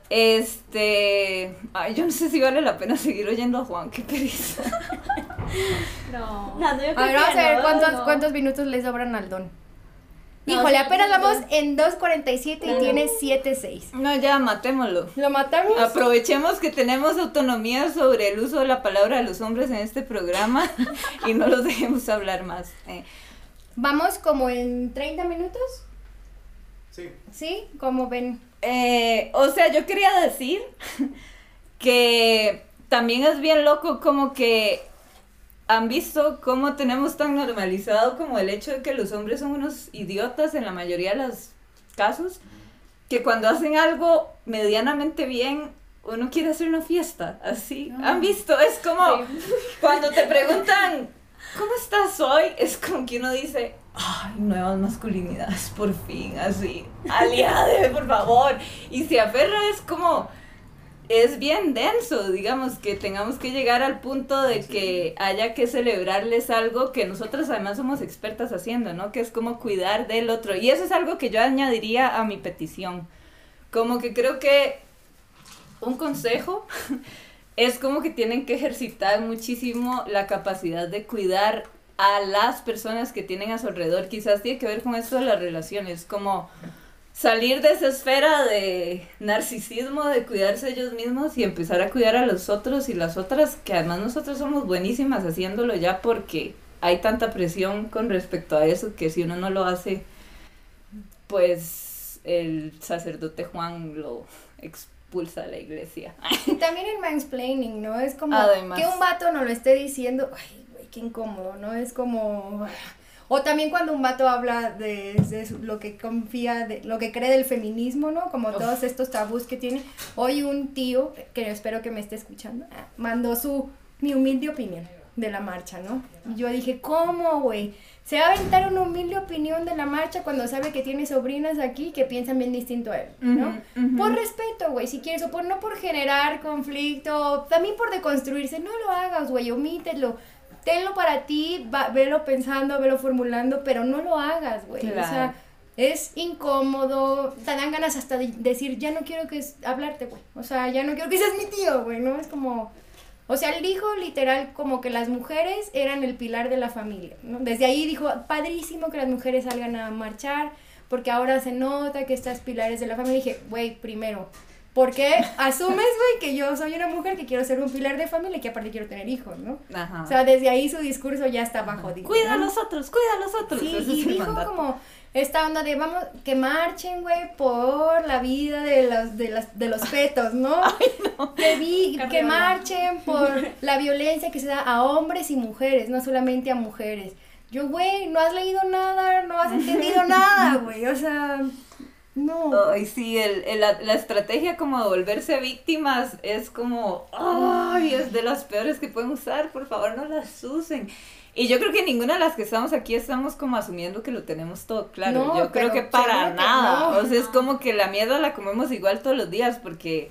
Este, ay, yo no sé si vale la pena seguir oyendo a Juan, qué pereza. No. No, no, yo A ver, vamos a ver no, cuántos, no. cuántos minutos le sobran al don. Híjole, apenas vamos en 2.47 y tiene 7.6. No, ya, matémoslo. ¿Lo matamos? Aprovechemos que tenemos autonomía sobre el uso de la palabra de los hombres en este programa y no los dejemos hablar más. eh. Vamos como en 30 minutos, Sí. ¿sí? Como ven. Eh, o sea, yo quería decir que también es bien loco como que han visto cómo tenemos tan normalizado como el hecho de que los hombres son unos idiotas en la mayoría de los casos, que cuando hacen algo medianamente bien, uno quiere hacer una fiesta, así. ¿Han visto? Es como cuando te preguntan, ¿cómo estás hoy? Es como que uno dice, ay, nuevas masculinidades, por fin, así, aliade, por favor. Y se aferra, es como, es bien denso, digamos, que tengamos que llegar al punto de que haya que celebrarles algo que nosotros además somos expertas haciendo, ¿no? Que es como cuidar del otro. Y eso es algo que yo añadiría a mi petición. Como que creo que un consejo es como que tienen que ejercitar muchísimo la capacidad de cuidar a las personas que tienen a su alrededor. Quizás tiene que ver con esto de las relaciones, como salir de esa esfera de narcisismo, de cuidarse ellos mismos y empezar a cuidar a los otros y las otras, que además nosotros somos buenísimas haciéndolo ya porque hay tanta presión con respecto a eso que si uno no lo hace, pues el sacerdote Juan lo, ex- expulsa de la iglesia. Y también el mansplaining, ¿no? Es como Además. que un vato nos lo esté diciendo, ay, güey, qué incómodo, ¿no? Es como... O también cuando un vato habla de, de lo que confía, de lo que cree del feminismo, ¿no? Como todos estos tabús que tiene. Hoy un tío, que espero que me esté escuchando, mandó su, mi humilde opinión de la marcha, ¿no? Y yo dije, ¿cómo, güey? Se va a aventar una humilde opinión de la marcha cuando sabe que tiene sobrinas aquí que piensan bien distinto a él, ¿no? Por respeto, güey, si quieres, o por no por generar conflicto, también por deconstruirse, no lo hagas, güey, omítelo. Tenlo para ti, va- velo pensando, velo formulando, pero no lo hagas, güey. O sea, Claro. es incómodo, te dan ganas hasta de decir, ya no quiero que es- hablarte, güey. O sea, ya no quiero que seas mi tío, güey, ¿no? Es como... O sea, él dijo literal como que las mujeres eran el pilar de la familia, ¿no? Desde ahí dijo, padrísimo que las mujeres salgan a marchar, porque ahora se nota que estas pilares de la familia. Y dije, güey, primero, ¿por qué asumes, güey, que yo soy una mujer que quiero ser un pilar de familia y que aparte quiero tener hijos, ¿no? Ajá. O sea, desde ahí su discurso ya estaba jodido. cuida a los otros, cuida a los otros. Sí, y dijo mandato. como esta onda de vamos, que marchen, güey, por la vida de los, de las, de los fetos, ¿no? Que, vi- que marchen por la violencia que se da a hombres y mujeres, no solamente a mujeres. Yo, güey, no has leído nada, no has entendido nada, güey, o sea, no. Ay, sí, el, el- la, la estrategia como de volverse víctimas es como, ay, es de las peores que pueden usar, por favor no las usen. Y yo creo que ninguna de las que estamos aquí estamos como asumiendo que lo tenemos todo claro. No, yo creo que para que nada. no. O sea, es como que la mierda la comemos igual todos los días porque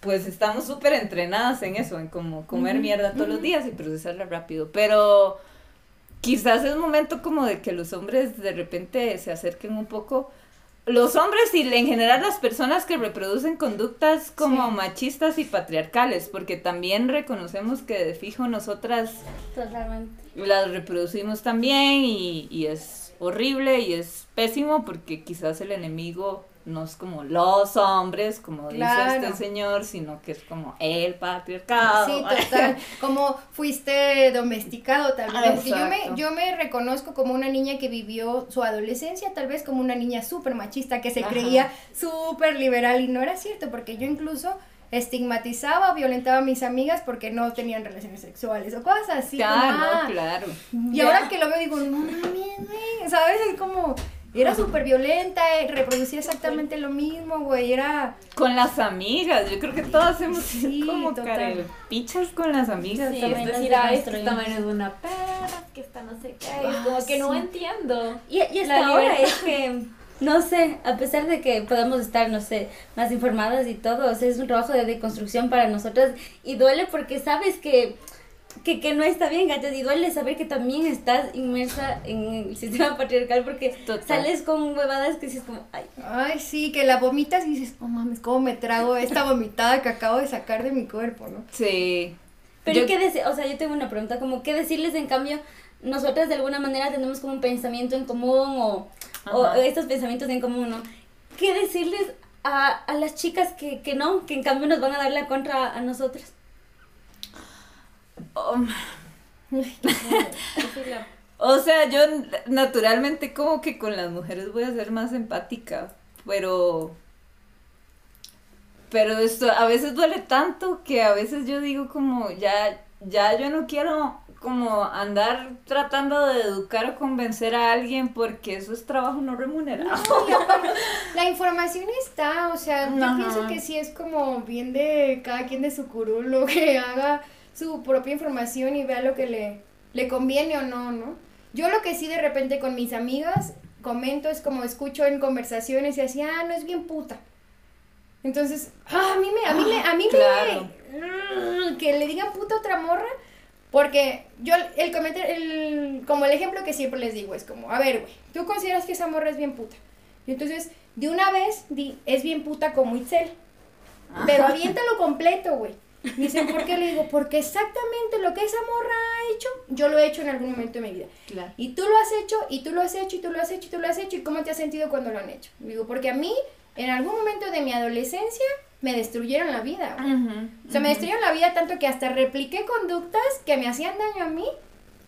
pues estamos súper entrenadas en eso, en como comer mierda todos los días y procesarla rápido. Pero quizás es momento como de que los hombres de repente se acerquen un poco. Los hombres y en general las personas que reproducen conductas como Sí. machistas y patriarcales, porque también reconocemos que de fijo nosotras Totalmente. Las reproducimos también y, y es horrible y es pésimo porque quizás el enemigo no es como los hombres, como Claro. dice este señor, sino que es como el patriarcado. Sí, total. Como fuiste domesticado tal vez. Porque yo me, yo me reconozco como una niña que vivió su adolescencia, tal vez como una niña súper machista, que se Ajá. creía súper liberal y no era cierto, porque yo incluso estigmatizaba o violentaba a mis amigas porque no tenían relaciones sexuales o cosas así. como, Claro, ah, claro. Y ahora que lo veo digo, no mames, güey, ¿sabes? Es como, era súper violenta, eh, reproducía exactamente lo mismo, güey, era... Con las amigas, yo creo que todas hemos sido Sí, como pichas con las amigas. Sí, decir, es que deconstruimos. esta man es una perra, que esta no sé qué, Ah, como que no sí. entiendo. Y, y hasta La ahora es que, no sé, a pesar de que podamos estar, no sé, más informadas y todo, o sea, es un trabajo de deconstrucción para nosotras y duele porque sabes que, que, que no está bien, ¿cachai? Y duele saber que también estás inmersa en el sistema patriarcal porque Total. sales con huevadas que dices como, ay, Ay, sí, que la vomitas y dices, oh mames, ¿cómo me trago esta vomitada que acabo de sacar de mi cuerpo, no? Sí. Pero Yo- ¿qué decir? O sea, yo tengo una pregunta, como qué decirles en cambio, nosotras de alguna manera tenemos como un pensamiento en común o, o estos pensamientos en común, ¿no? ¿Qué decirles a, a las chicas que, que no, que en cambio nos van a dar la contra a nosotras? Um, O sea, yo naturalmente como que con las mujeres voy a ser más empática, pero pero esto a veces duele tanto que a veces yo digo como ya ya yo no quiero como andar tratando de educar o convencer a alguien porque eso es trabajo no remunerado. Aparte, la información está, o sea, yo Ajá. pienso que sí es como bien de cada quien de su curulo que haga su propia información y vea lo que le, le conviene o no, ¿no? Yo lo que sí de repente con mis amigas comento es como escucho en conversaciones y así, ah, no es bien puta. Entonces, ah, a mí me, a mí me, a mí Claro. me, que le digan puta a otra morra, porque yo el comentario, el, como el ejemplo que siempre les digo es como, a ver, güey, tú consideras que esa morra es bien puta. Y entonces, de una vez, di, es bien puta como Itzel. Pero aviéntalo completo, güey. Dicen, ¿por qué? Le digo, porque exactamente lo que esa morra ha hecho, yo lo he hecho en algún momento de mi vida. Claro. Y tú lo has hecho, y tú lo has hecho, y tú lo has hecho, y tú lo has hecho, y cómo te has sentido cuando lo han hecho. Digo, porque a mí, en algún momento de mi adolescencia, me destruyeron la vida. güey. O sea, me destruyeron la vida tanto que hasta repliqué conductas que me hacían daño a mí,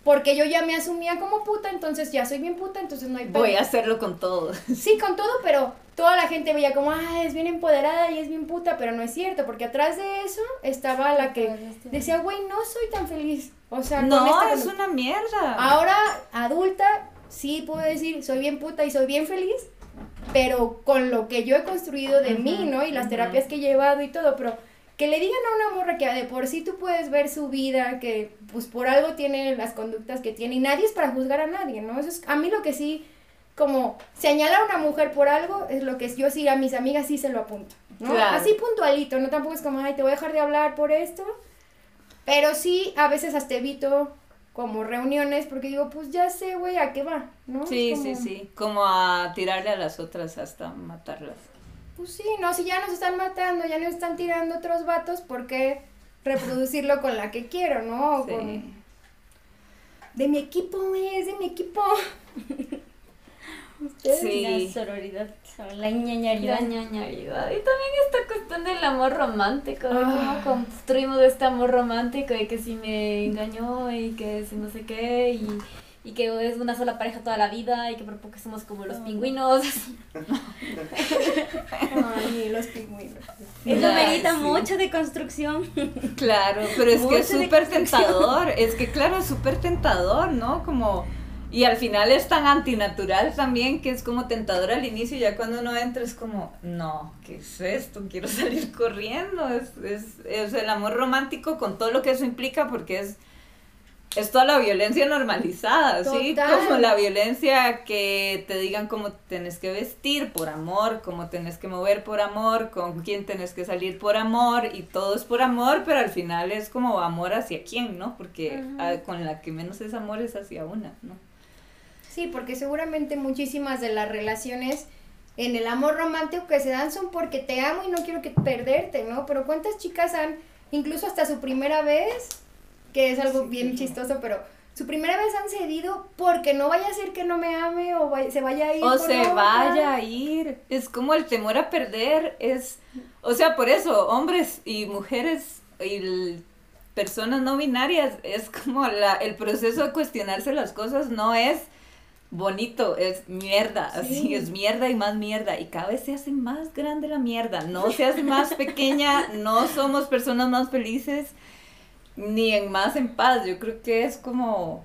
porque yo ya me asumía como puta, entonces ya soy bien puta, entonces no hay pedo. Voy a hacerlo con todo. Sí, con todo, pero toda la gente veía como, ah, es bien empoderada y es bien puta, pero no es cierto, porque atrás de eso estaba la que decía, güey, no soy tan feliz. O sea, con No, esta es una mierda. Ahora, adulta, sí puedo decir, soy bien puta y soy bien feliz, pero con lo que yo he construido de mí, ¿no? Y las terapias que he llevado y todo, pero que le digan a una morra que de por sí tú puedes ver su vida, que pues por algo tiene las conductas que tiene, y nadie es para juzgar a nadie, ¿no? Eso es a mí lo que sí, como señalar a una mujer por algo, es lo que yo sí a mis amigas sí se lo apunto, ¿no? Claro. Así puntualito, no tampoco es como, ay, te voy a dejar de hablar por esto, pero sí, a veces hasta evito como reuniones porque digo, pues ya sé, güey, a qué va, ¿no? Sí, sí, sí. Como a tirarle a las otras hasta matarlas. Pues sí, no, si ya nos están matando, ya nos están tirando otros vatos, ¿por qué reproducirlo con la que quiero, no? Sí. con- De mi equipo, güey, es de mi equipo. Ustedes. Sí. La sororidad, la ñañaridad. La ñañaridad. Y también esta cuestión del amor romántico, de Ah. cómo construimos este amor romántico y que si me engañó y que si no sé qué y, y que es una sola pareja toda la vida y que por poco somos como los pingüinos. Ay, los pingüinos. Eso merita sí. mucho de construcción. Claro, pero es que es súper tentador. Es que, claro, es súper tentador, ¿no? Como. Y al final es tan antinatural también que es como tentador al inicio y ya cuando uno entra es como, no, ¿qué es esto? Quiero salir corriendo. Es, es, es el amor romántico con todo lo que eso implica porque es, es toda la violencia normalizada, ¿sí? Como la violencia que te digan cómo tenés que vestir por amor, cómo tenés que mover por amor, con quién tenés que salir por amor y todo es por amor, pero al final es como amor hacia quién, ¿no? Porque ah, con la que menos es amor es hacia una, ¿no? Sí, porque seguramente muchísimas de las relaciones en el amor romántico que se dan son porque te amo y no quiero que perderte, ¿no? Pero cuántas chicas han, incluso hasta su primera vez, que es algo bien chistoso, pero su primera vez han cedido porque no vaya a ser que no me ame o vaya- se vaya a ir. O se vaya a ir. Es como el temor a perder. Es, o sea, por eso, hombres y mujeres y l- personas no binarias, es como la, el proceso de cuestionarse las cosas no es bonito, es mierda, así es mierda y más mierda. Y cada vez se hace más grande la mierda, no se hace más pequeña, no somos personas más felices ni en más en paz. Yo creo que es como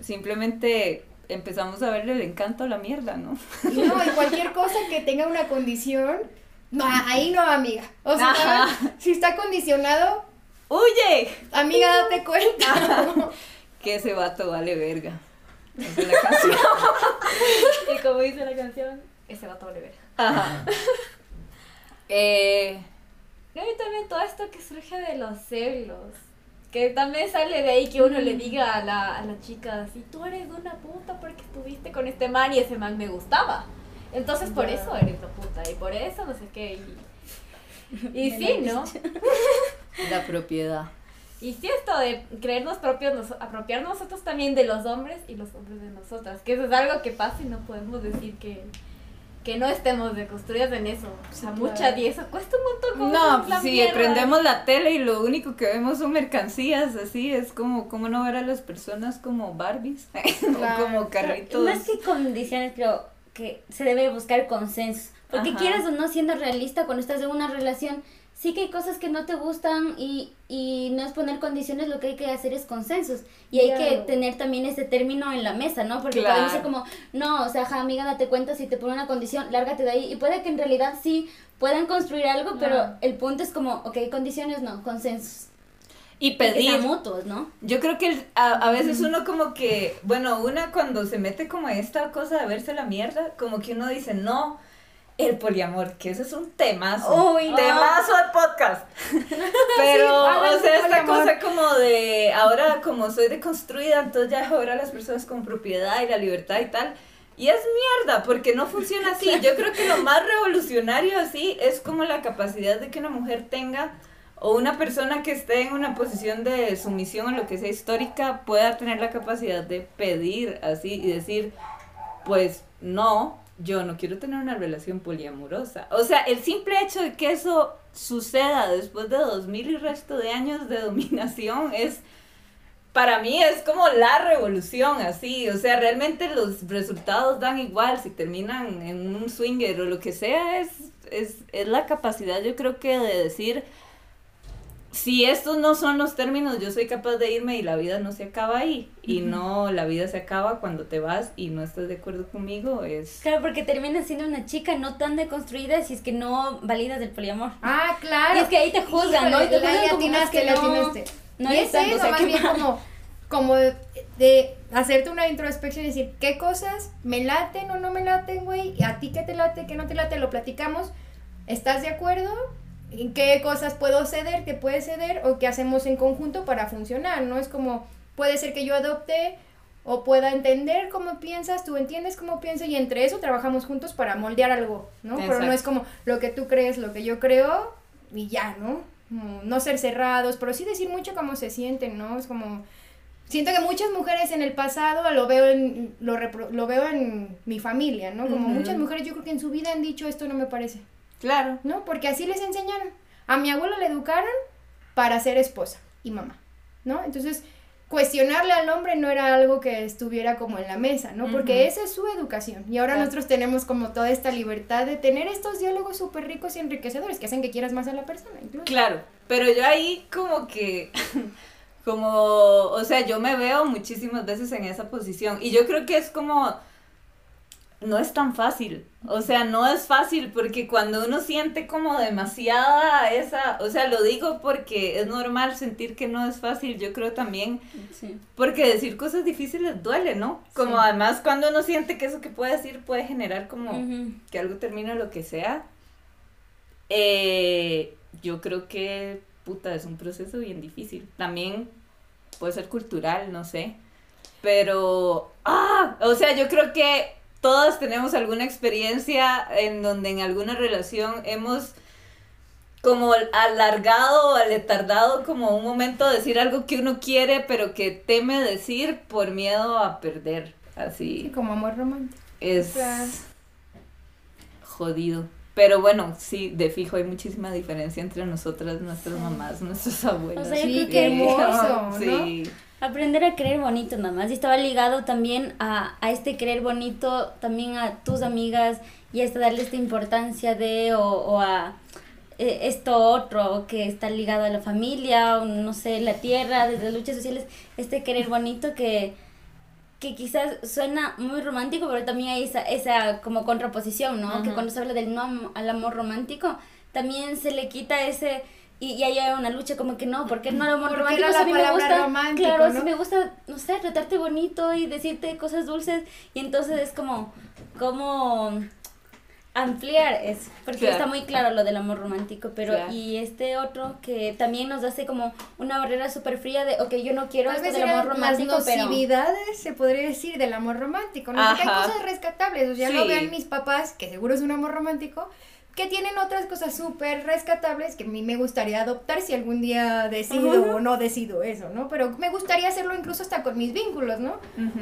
simplemente empezamos a verle el encanto a la mierda, ¿no? No, y cualquier cosa que tenga una condición, no, ahí no, amiga. O sea, si está condicionado, ¡Huye! amiga, date cuenta. Que ese vato vale verga. La canción. y como dice la canción, ese va a ver. Ajá. Eh, No, y también todo esto que surge de los celos. Que también sale de ahí que uno le diga a la, a la chica así, tú eres una puta porque estuviste con este man y ese man me gustaba. Entonces por eso eres la puta y por eso no sé qué. Y, y sí, ¿no? la propiedad. Y sí esto de creernos propios, nos, apropiar nosotros también de los hombres y los hombres de nosotras. Que eso es algo que pasa y no podemos decir que, que no estemos deconstruidas en eso. O sea, mucha y eso cuesta un montón. como No, pues si mierda. prendemos la tele y lo único que vemos son mercancías, así es como, como no ver a las personas como Barbies o Claro. como carritos. Más que condiciones, creo que se debe buscar consenso. Porque Ajá. quieras o no, siendo realista, cuando estás en una relación, sí que hay cosas que no te gustan y, y no es poner condiciones, lo que hay que hacer es consensos. Y hay que tener también este término en la mesa, ¿no? Porque Claro. ser como, no, o sea, ja, amiga, date cuenta, si te pone una condición, lárgate de ahí. Y puede que en realidad sí puedan construir algo, pero Claro. el punto es como, ok, condiciones no, consensos. Y Y pedir. sean mutuos, ¿no? Yo creo que a, a veces uno como que, bueno, una cuando se mete como a esta cosa de verse la mierda, como que uno dice, no, el poliamor, que eso es un temazo. Uy, temazo de podcast. Pero, o sea, esta cosa como de, ahora como soy deconstruida, entonces ya dejo ver a las personas con propiedad y la libertad y tal. Y es mierda, porque no funciona así. Yo creo que lo más revolucionario así es como la capacidad de que una mujer tenga o una persona que esté en una posición de sumisión o lo que sea histórica pueda tener la capacidad de pedir así y decir, pues no, yo no quiero tener una relación poliamorosa. O sea, el simple hecho de que eso suceda después de dos mil y resto de años de dominación es para mí es como la revolución, así, o sea, realmente los resultados dan igual si terminan en un swinger o lo que sea, es, es, es la capacidad, yo creo que de decir, si estos no son los términos, yo soy capaz de irme y la vida no se acaba ahí. Y no, la vida se acaba cuando te vas y no estás de acuerdo conmigo. Es. Claro, porque terminas siendo una chica no tan deconstruida si es que no validas el poliamor. Ah, claro. Y es que ahí te juzgan, ¿no? Y te juzgan le como atinaste, que no- atinaste. no es tanto, o eso, sea, más bien como de, de hacerte una introspección y decir, ¿qué cosas me laten o no me laten, güey? ¿Y a ti qué te late, qué no te late? Lo platicamos. ¿Estás de acuerdo? ¿En qué cosas puedo ceder, qué puedes ceder o qué hacemos en conjunto para funcionar? No es como, puede ser que yo adopte o pueda entender cómo piensas, tú entiendes cómo pienso y entre eso trabajamos juntos para moldear algo, ¿no? Pero no es como lo que tú crees, lo que yo creo y ya, ¿no? Como no ser cerrados, pero sí decir mucho cómo se sienten, ¿no? Es como siento que muchas mujeres en el pasado lo veo en lo, repro- lo veo en mi familia, ¿no? Como muchas mujeres yo creo que en su vida han dicho esto no me parece, Claro. ¿no? Porque así les enseñaron. A mi abuela le educaron para ser esposa y mamá, ¿no? Entonces, cuestionarle al hombre no era algo que estuviera como en la mesa, ¿no? Porque esa es su educación. Y ahora Claro. nosotros tenemos como toda esta libertad de tener estos diálogos súper ricos y enriquecedores que hacen que quieras más a la persona, incluso. Claro, pero yo ahí como que, como, o sea, yo me veo muchísimas veces en esa posición y yo creo que es como, no es tan fácil, o sea, no es fácil porque cuando uno siente como demasiada esa, o sea, lo digo porque es normal sentir que no es fácil, yo creo también Sí. porque decir cosas difíciles duele, ¿no? Como Sí. además cuando uno siente que eso que puede decir puede generar como que algo termine lo que sea, eh, yo creo que, puta, es un proceso bien difícil. También puede ser cultural, no sé. Pero, ah, o sea, yo creo que todos tenemos alguna experiencia en donde en alguna relación hemos como alargado o aletardado como un momento de decir algo que uno quiere pero que teme decir por miedo a perder. Así. Sí, como amor romántico. Es jodido. Pero bueno, sí, de fijo hay muchísima diferencia entre nosotras, nuestras mamás, nuestros abuelos. O sea, yo creo que- hermoso, ¿no? Sí. Aprender a creer bonito nada más. Y estaba ligado también a, a este creer bonito, también a tus amigas y hasta darle esta importancia de o, o a eh, esto otro que está ligado a la familia, o no sé, la tierra, desde las luchas sociales, este querer bonito que, que quizás suena muy romántico, pero también hay esa, esa como contraposición, ¿no? Que cuando se habla del no al amor romántico, también se le quita ese... Y, y ahí hay una lucha como que no, porque no al amor Porque romántico? a mí me gusta, claro, ¿no? si me gusta, no sé, tratarte bonito y decirte cosas dulces, y entonces es como, como ampliar eso, porque Claro. está muy claro lo del amor romántico, pero Claro. y este otro que también nos hace como una barrera súper fría de, ok, yo no quiero Tal esto del amor romántico, las pero... nocividades, se podría decir, del amor romántico, ¿no? Porque hay Ajá. cosas rescatables, o sea, Sí. lo vean mis papás, que seguro es un amor romántico, que tienen otras cosas súper rescatables que a mí me gustaría adoptar si algún día decido o no decido eso, ¿no? Pero me gustaría hacerlo incluso hasta con mis vínculos, ¿no?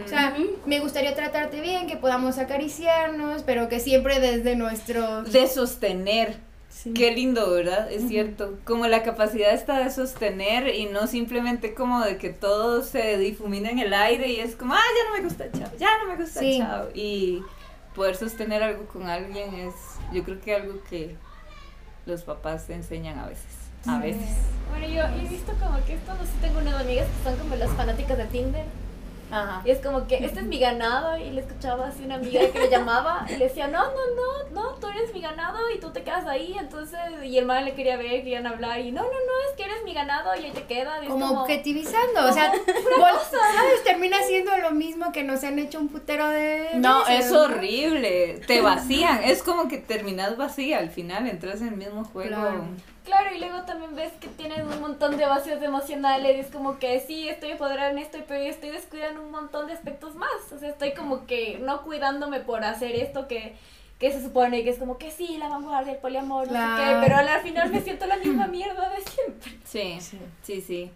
O sea, me gustaría tratarte bien, que podamos acariciarnos, pero que siempre desde nuestro... de sostener. Sí. Qué lindo, ¿verdad? Es cierto. Como la capacidad está de sostener y no simplemente como de que todo se difumina en el aire y es como, ah, ya no me gusta, chao, ya no me gusta, Sí. chao. Y poder sostener algo con alguien es, yo creo que algo que los papás te enseñan a veces. A veces. Bueno, yo he visto como que esto, no sé, tengo unas amigas que son como las fanáticas de Tinder. Ajá. Y es como que este es mi ganado y le escuchaba así una amiga que le llamaba y le decía, no, no, no, no, tú eres mi ganado y tú te quedas ahí. Entonces, y el man le quería ver, querían hablar y no, no, no, es que eres mi ganado y ahí te es Como como, objetivizando, o sea, vol- ¿sabes? Termina siendo lo mismo que nos han hecho un putero de... No, veces, es horrible. Te vacían. Es como que terminas vacía al final, entras en el mismo juego. Claro. Claro, y luego también ves que tienen un montón de vacíos emocionales y es como que sí, estoy empoderada en esto, pero estoy descuidando un montón de aspectos más. O sea, estoy como que no cuidándome por hacer esto que, que se supone que es como que sí, la vanguardia, el poliamor, no sé qué, pero al final me siento la misma mierda de siempre. Sí, Sí. sí, sí.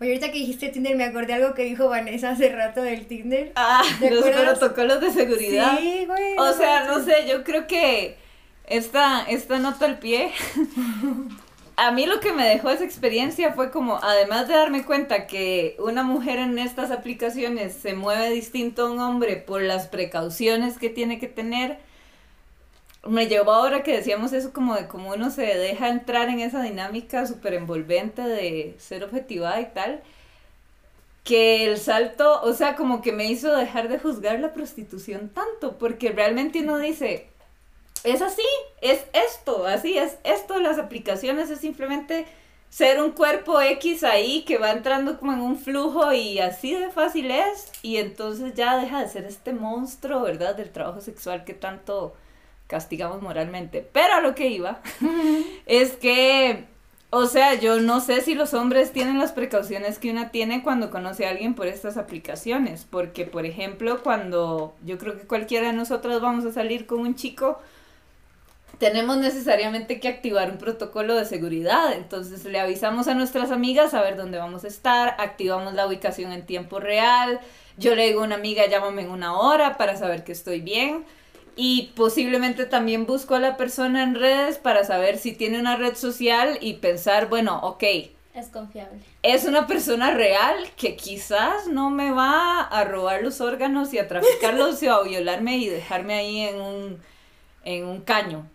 Oye, ahorita que dijiste Tinder, me acordé algo que dijo Vanessa hace rato del Tinder. Ah, ¿Te los acuerdas? protocolos de seguridad. Sí, güey. O sea, no sé, yo creo que esta, esta nota al pie. A mí lo que me dejó esa experiencia fue como, además de darme cuenta que una mujer en estas aplicaciones se mueve distinto a un hombre por las precauciones que tiene que tener, me llevó ahora que decíamos eso como de cómo uno se deja entrar en esa dinámica súper envolvente de ser objetivada y tal, que el salto, o sea, como que me hizo dejar de juzgar la prostitución tanto, porque realmente uno dice, es así, es esto, así es esto, las aplicaciones es simplemente ser un cuerpo X ahí que va entrando como en un flujo y así de fácil es, y entonces ya deja de ser este monstruo, ¿verdad? Del trabajo sexual que tanto castigamos moralmente. Pero a lo que iba es que, o sea, yo no sé si los hombres tienen las precauciones que una tiene cuando conoce a alguien por estas aplicaciones, porque por ejemplo, cuando yo creo que cualquiera de nosotros vamos a salir con un chico, tenemos necesariamente que activar un protocolo de seguridad. Entonces le avisamos a nuestras amigas a ver dónde vamos a estar, activamos la ubicación en tiempo real. Yo le digo a una amiga, llámame en una hora para saber que estoy bien. Y posiblemente también busco a la persona en redes para saber si tiene una red social y pensar, bueno, ok, Es confiable. es una persona real que quizás no me va a robar los órganos y a traficarlos o a violarme y dejarme ahí en un, en un caño.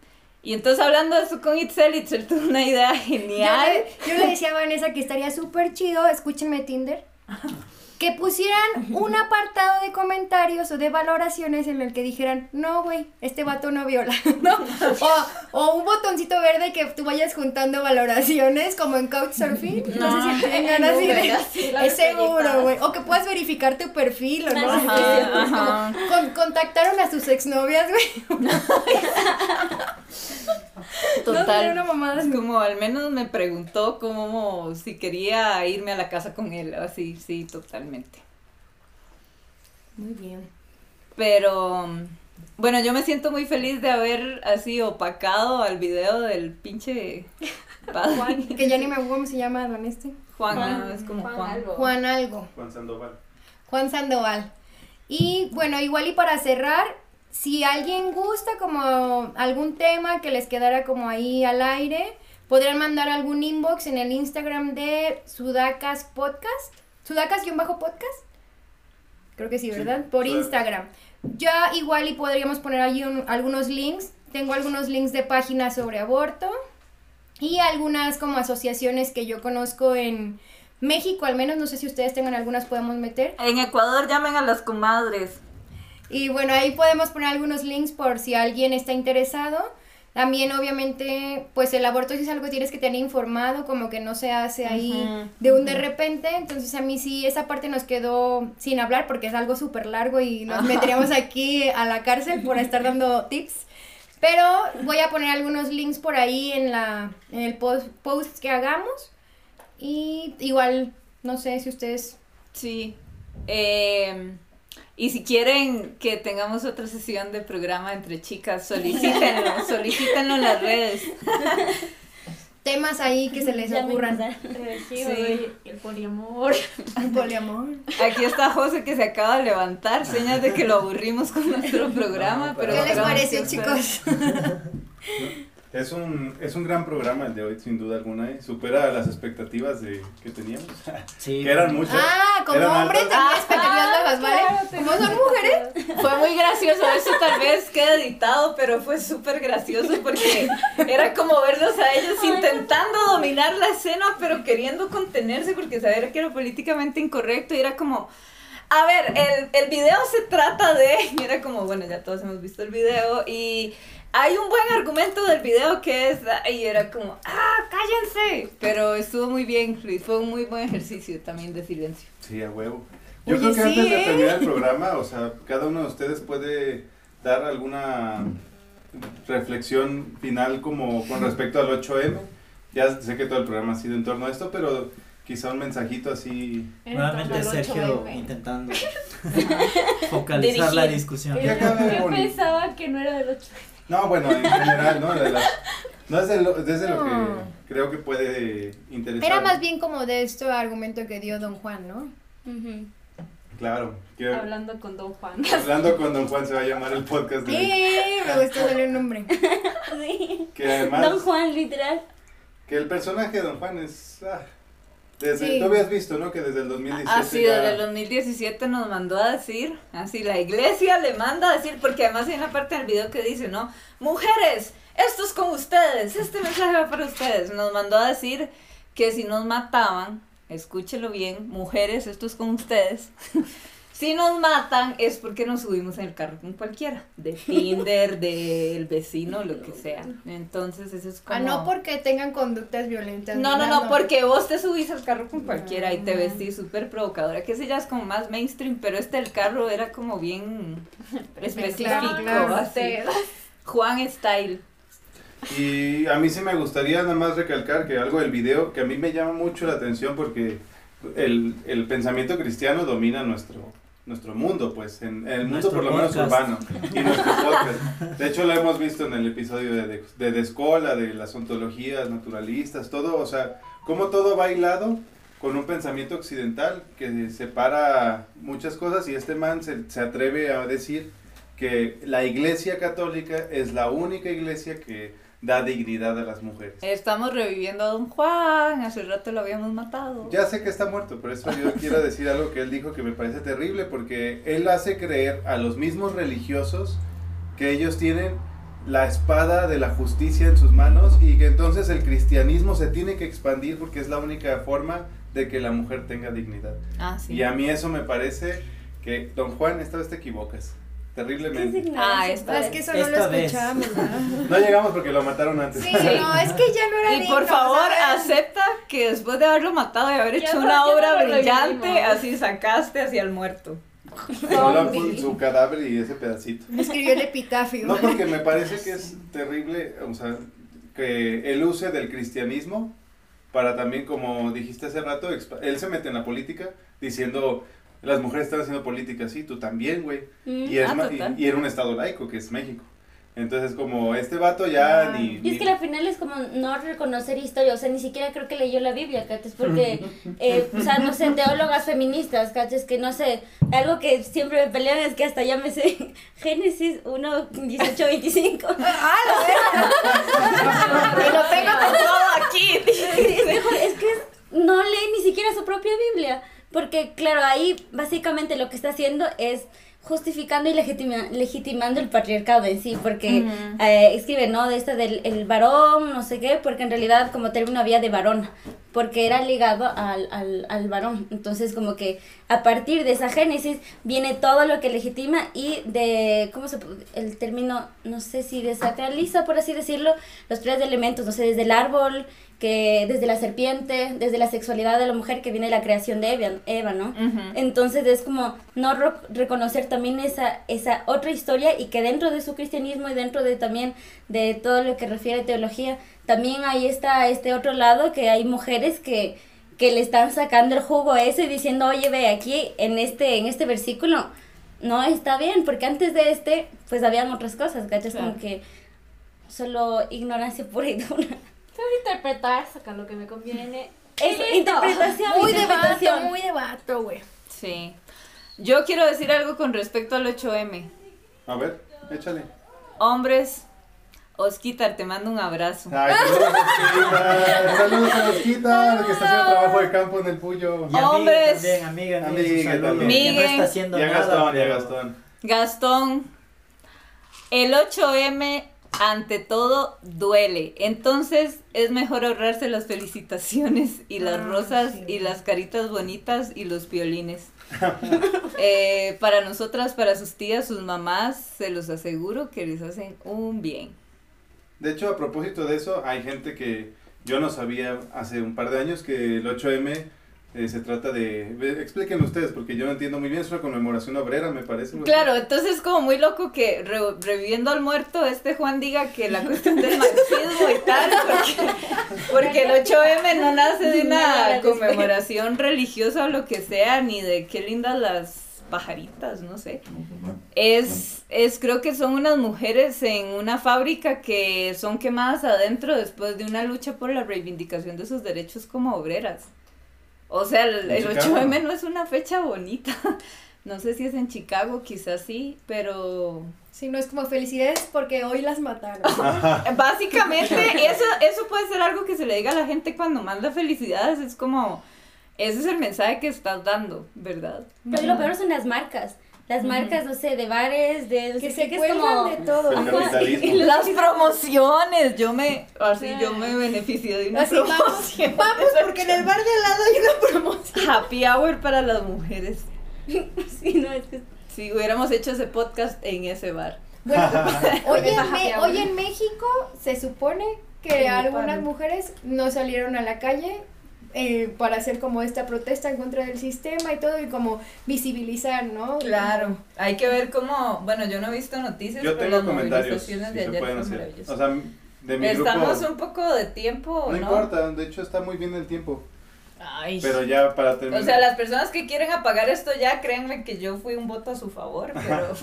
Y entonces hablando de eso con Itzel, Itzel tuvo una idea Yo genial. le, yo le decía a Vanessa que estaría súper chido, escúchenme Tinder, que pusieran un apartado de comentarios o de valoraciones en el que dijeran, no, güey, este vato no viola, ¿no? O, o un botoncito verde que tú vayas juntando valoraciones como en Couchsurfing. No, sé si tengan así de- Es seguro, güey. O que puedas verificar tu perfil, ¿o no? Ajá, Es como, ajá. con- contactaron a sus exnovias, güey. Total. No, una mamada Es como al menos me preguntó como si quería irme a la casa con él. Así, sí, totalmente. Muy bien. Pero bueno, yo me siento muy feliz de haber así opacado al video del pinche padre. Que ya ni me acuerdo cómo se llama don este. Juan, Juan- no, es como Juan Juan. algo. Juan algo. Juan Sandoval. Juan Sandoval. Y bueno, igual y para cerrar, si alguien gusta como algún tema que les quedara como ahí al aire, podrían mandar algún inbox en el Instagram de Sudacas Podcast. Sudacas-podcast. Creo que sí, Sí, ¿verdad? Por. Instagram. Ya igual y podríamos poner un- algunos links. Tengo algunos links de páginas sobre aborto y algunas como asociaciones que yo conozco en México, al menos no sé si ustedes tengan algunas, podemos meter. En Ecuador llamen a las comadres. Y bueno, ahí podemos poner algunos links por si alguien está interesado. También, obviamente, pues el aborto es algo que tienes que tener informado, como que no se hace ahí Ujú, de un de repente. Entonces, a mí sí, esa parte nos quedó sin hablar porque es algo súper largo y nos meteríamos aquí a la cárcel por estar dando tips. Pero voy a poner algunos links por ahí en, la, en el post, post que hagamos. Y igual, no sé si ustedes Sí. Eh, y si quieren que tengamos otra sesión de programa entre chicas, solicítenlo, solicítenlo en las redes. temas ahí que se les Ya ocurran. Sí. El poliamor. Un poliamor. Aquí está José que se acaba de levantar, señas de que lo aburrimos con nuestro programa, No, pero ¿Qué les pareció, chicos? Es un, es un gran programa el de hoy, sin duda alguna, y supera las expectativas de, que teníamos, Sí. que eran muchas. Ah, como hombre altas. tenía expectativas bajas, ¿vale? Como son mujeres. Fue muy gracioso, eso tal vez queda editado, pero fue súper gracioso porque era como verlos a ellos intentando dominar la escena, pero queriendo contenerse porque saber que era políticamente incorrecto y era como, a ver, el, el video se trata de, y era como, bueno, ya todos hemos visto el video y hay un buen argumento del video que es, y era como, ah, cállense, pero estuvo muy bien, Luis, fue un muy buen ejercicio también de silencio. Sí, a huevo. Yo Oye, creo que sí, antes de ¿eh? terminar el programa, o sea, cada uno de ustedes puede dar alguna reflexión final como con respecto al 8M. Ya sé que todo el programa ha sido en torno a esto, pero quizá un mensajito así. Nuevamente Sergio 8M. intentando focalizar la Dirigir. discusión. Ya cada Yo uno. pensaba que no era del 8. No, bueno, en general, ¿no? De las- no es de lo, desde lo No. que creo que puede interesar. Era más bien como de este argumento que dio Don Juan, ¿no? Claro, que Hablando con Don Juan. hablando con Don Juan se va a llamar el podcast de ¡Eh! Me gustó darle un nombre. Sí. que además Don Juan, literal. que Que el personaje de Don Juan es... ah, desde, Sí. Tú habías visto, ¿no? Que desde el 2017 Así, ya- desde el 2017 nos mandó a decir, así la iglesia le manda a decir, porque además hay una parte del video que dice, ¿no? Mujeres, esto es con ustedes, este mensaje va para ustedes. Nos mandó a decir que si nos mataban, escúchelo bien, mujeres, esto es con ustedes. Si nos matan es porque nos subimos en el carro con cualquiera, de Tinder, del vecino, lo que sea. Entonces eso es como... Ah, no porque tengan conductas violentas. No, no, no, porque vos te subís al carro con cualquiera y te vestís súper provocadora, que ese ya es como más mainstream, pero este el carro era como bien específico, Claro, claro, así. Ustedes. Juan Style. Y a mí sí me gustaría nada más recalcar que algo del video que a mí me llama mucho la atención porque el, el pensamiento cristiano domina nuestro, nuestro mundo, pues, en, en el mundo Nuestro por lo menos urbano y nuestro podcast. De hecho lo hemos visto en el episodio de, de, de Descola, de las ontologías naturalistas, todo, o sea, cómo todo va hilado con un pensamiento occidental que separa muchas cosas y este man se, se atreve a decir que la iglesia católica es la única iglesia que da dignidad a las mujeres. Estamos reviviendo a Don Juan, hace rato lo habíamos matado. Ya sé que está muerto, por eso yo quiero decir algo que él dijo que me parece terrible, porque él hace creer a los mismos religiosos que ellos tienen la espada de la justicia en sus manos y que entonces el cristianismo se tiene que expandir porque es la única forma de que la mujer tenga dignidad. Ah, sí. Y a mí eso me parece que, don Juan, esta vez te equivocas, terriblemente. Ah, esta Es que eso no lo ¿verdad? No llegamos porque lo mataron antes. Sí, no, es que ya no era Y digno, por favor, ¿sabes? acepta que después de haberlo matado y haber hecho una obra brillante, así sacaste hacia el muerto. Solo fue su cadáver y ese pedacito. Escribió el epitafio. No, porque me parece que es terrible, o sea, que él use del cristianismo para también, como dijiste hace rato, él se mete en la política diciendo, las mujeres están haciendo política, sí, tú también, güey. Mm. Y, es ah, y, y era un estado laico, que es México. Entonces, como este vato ya Ah. ni... Y es ni- que al final es como no reconocer historia, o sea, ni siquiera creo que leyó la Biblia, ¿cachas? Porque, eh, o sea, no sé, teólogas feministas, ¿cachas? Que no sé, algo que siempre me pelean es que hasta ya me sé Génesis 1, 18, 25. Y lo tengo todo aquí. es, mejor, es que es- no lee ni siquiera su propia Biblia, porque claro, ahí básicamente lo que está haciendo es justificando y legitima- legitimando el patriarcado en sí, porque eh, escribe, ¿no? De este del el varón, no sé qué, porque en realidad como término había de varón, porque era ligado al, al, al varón. Entonces como que a partir de esa génesis viene todo lo que legitima y de, ¿cómo se El término, no sé si desacraliza, por así decirlo, los tres elementos, no sé, desde el árbol, que desde la serpiente, desde la sexualidad de la mujer, que viene la creación de Eva, Eva ¿no? Entonces es como no reconocer también esa, esa otra historia y que dentro de su cristianismo y dentro de también de todo lo que refiere a teología, también ahí está este otro lado que hay mujeres que, que le están sacando el jugo a eso y diciendo, oye, ve, aquí en este, en este versículo no está bien, porque antes de este, pues habían otras cosas, ¿cachas? Claro. Como que solo ignorancia pura y dura. Saber interpretar, sacar lo que me conviene. Es listo. interpretación, Muy de vato, interpretación. muy de vato, güey. Sí. Yo quiero decir algo con respecto al 8M. A ver, échale. Hombres, Osquitar, te mando un abrazo. Ay, saludos a Osquita, saludos a Osquita, la que está haciendo trabajo de campo en el Puyo. Y Hombres. también, amiga, amiga, que no está haciendo Y a nada. Gastón, y a Gastón. Gastón, el 8M ante todo duele. Entonces es mejor ahorrarse las felicitaciones y las Ah, rosas sí. y las caritas bonitas y los violines. Eh, para nosotras, para sus tías, sus mamás, se los aseguro que les hacen un bien. De hecho, a propósito de eso, hay gente que yo no sabía hace un par de años que el 8M eh, se trata de... ve- Explíquenlo ustedes, porque yo no entiendo muy bien, es una conmemoración obrera, me parece. Claro, entonces es como muy loco que re- reviviendo al muerto, este Juan diga que la cuestión del marxismo y tal, porque, porque el 8M no nace de una conmemoración religiosa o lo que sea, ni de qué lindas las pajaritas, no sé. Es, es, creo que son unas mujeres en una fábrica que son quemadas adentro después de una lucha por la reivindicación de sus derechos como obreras. O sea, el, En el Chicago. 8M no es una fecha bonita. No sé si es en Chicago, quizás sí, pero Sí, no es como felicidades porque hoy las mataron. básicamente eso, eso puede ser algo que se le diga a la gente cuando manda felicidades. Es como, ese es el mensaje que estás dando, ¿verdad? Pero lo peor son las marcas. Las marcas, no sé, de bares, de... no que sé se qué, es cuelgan como- de todo. Y las promociones, yo me, así Sí. yo me beneficio de una Así vamos, promoción. vamos porque en el bar de al lado hay una promoción. Happy hour para las mujeres. Sí, no, es que... Si hubiéramos hecho ese podcast en ese bar. Bueno, hoy, en, Me- hoy en México se supone que Sí, algunas mujeres no salieron a la calle eh, para hacer como esta protesta en contra del sistema y todo y como visibilizar, ¿no? Claro, hay que ver cómo, bueno, yo no he visto noticias, Yo pero tengo las comentarios. Movilizaciones de ayer pueden fueron maravillosas. O sea, de mi Estamos grupo. un poco de tiempo, No ¿no? importa, de hecho está muy bien el tiempo. Ay. Pero ya para terminar. O sea, las personas que quieren apagar esto ya, créanme que yo fui un voto a su favor, pero...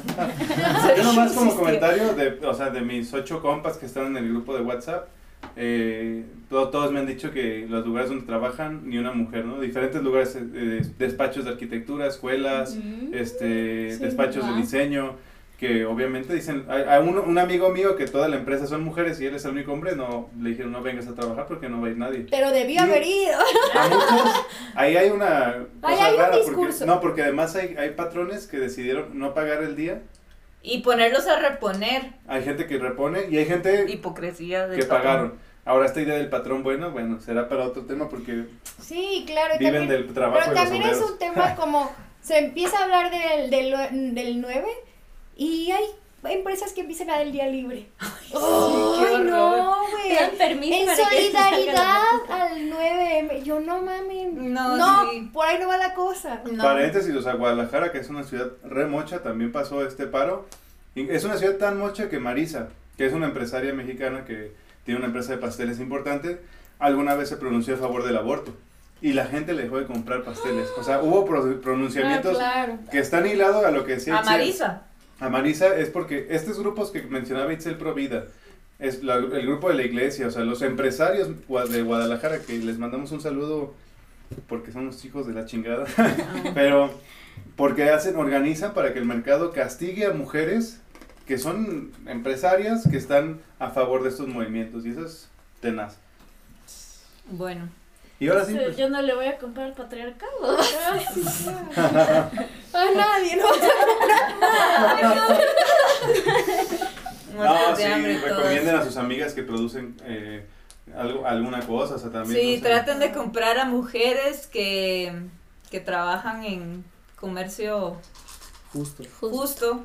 Yo nomás como comentario de, o sea, de mis ocho compas que están en el grupo de WhatsApp, eh, to- todos me han dicho que los lugares donde trabajan ni una mujer, ¿no? Diferentes lugares, eh, eh, despachos de arquitectura, escuelas, Mm. este, Sí, despachos de diseño, que obviamente dicen, hay, hay un, un amigo mío que toda la empresa son mujeres y él es el único hombre, no, le dijeron no vengas a trabajar porque no va a ir nadie. Pero debió haber ido. A muchos, ahí hay una Ahí cosa hay un rara, porque- discurso. no, porque además hay, hay patrones que decidieron no pagar el día, Y ponerlos a reponer, hay gente que repone y hay gente hipocresía de que pagaron. Ahora esta idea del patrón bueno, bueno, será para otro tema porque Sí, claro. viven también- del trabajo Pero de los también es obreros. un tema como se empieza a hablar del, del, del 9 y hay empresas que empiezan a dar el día libre. qué Ay, no, Te dan güey. permiso En para solidaridad al 9M. Yo no mames. No, No, sí. por ahí no va la cosa. No. Paréntesis, o sea, Guadalajara, que es una ciudad re mocha, también pasó este paro. Es una ciudad tan mocha que Marisa, que es una empresaria mexicana que tiene una empresa de pasteles importante, alguna vez se pronunció a favor del aborto. Y la gente le dejó de comprar pasteles. O sea, hubo pro- pronunciamientos Ah, claro. que están hilados a lo que decía A. Marisa. A Marisa es porque estos grupos que mencionaba Itzel Provida, es la- el grupo de la iglesia, o sea, los empresarios de Guadalajara, que les mandamos un saludo porque son los hijos de la chingada, pero porque hacen, organizan para que el mercado castigue a mujeres que son empresarias que están a favor de estos movimientos, y eso es tenaz. Bueno. Y ahora sí, pues, Yo no le voy a comprar patriarcado. A nadie, ¿no? no, muertas de sí, hambre todas. recomienden a sus amigas que producen eh, algo, alguna cosa, o sea, también. Sí, no sé. traten de comprar a mujeres que, que trabajan en comercio Justo. justo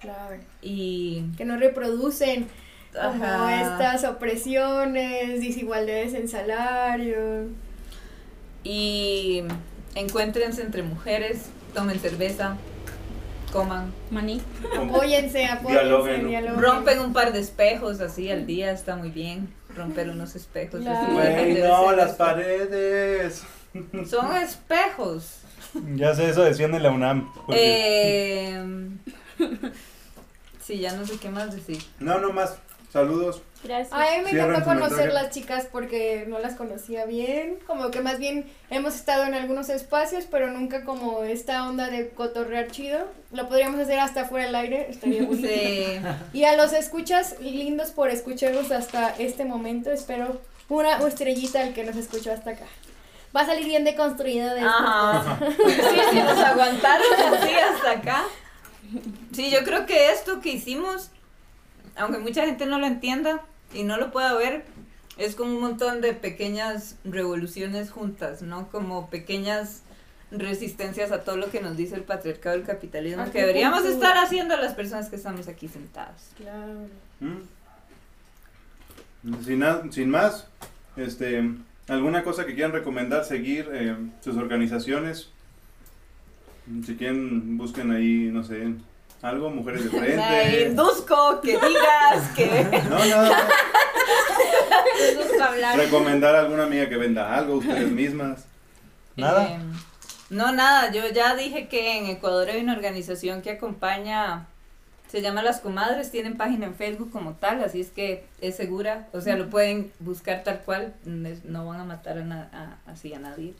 Claro. y Que no reproducen como Ajá. estas opresiones, desigualdades en salario. y encuéntrense entre mujeres, tomen cerveza, coman, Maní. Apóyense, apóyense, Dialoguen. dialoguen. rompen un par de espejos así al día, está muy bien, romper unos espejos. Así, no, las eso. paredes. Son espejos. Ya sé, eso decían en la UNAM. Eh, sí, ya no sé qué más decir. No, no más. Saludos. Gracias. A mí me encantó conocer las chicas porque no las conocía bien, como que más bien hemos estado en algunos espacios, pero nunca como esta onda de cotorrear chido. Lo podríamos hacer hasta fuera del aire, estaría bonito. Sí. Y a los escuchas, lindos por escucharnos hasta este momento, espero una estrellita al que nos escuchó hasta acá. Va a salir bien deconstruido de esto. Ajá. Sí, sí, nos aguantaron así hasta acá. Sí, yo creo que esto que hicimos, aunque mucha gente no lo entienda y no lo pueda ver, es como un montón de pequeñas revoluciones juntas, ¿no? Como pequeñas resistencias a todo lo que nos dice el patriarcado y el capitalismo ¿A que deberíamos punto? estar haciendo las personas que estamos aquí sentadas. Claro. Mm. Sin, sin más, este, ¿alguna cosa que quieran recomendar, seguir eh, sus organizaciones? Si quieren, busquen ahí, no sé, algo, mujeres de Me frente. induzco que digas que... No, nada. Hablar. Recomendar a alguna amiga que venda algo, ustedes mismas. Nada. Eh, no, nada, yo ya dije que en Ecuador hay una organización que acompaña, se llama Las Comadres, tienen página en Facebook como tal, así es que es segura, o sea, lo pueden buscar tal cual, no no van a matar a, na- a- así a nadie.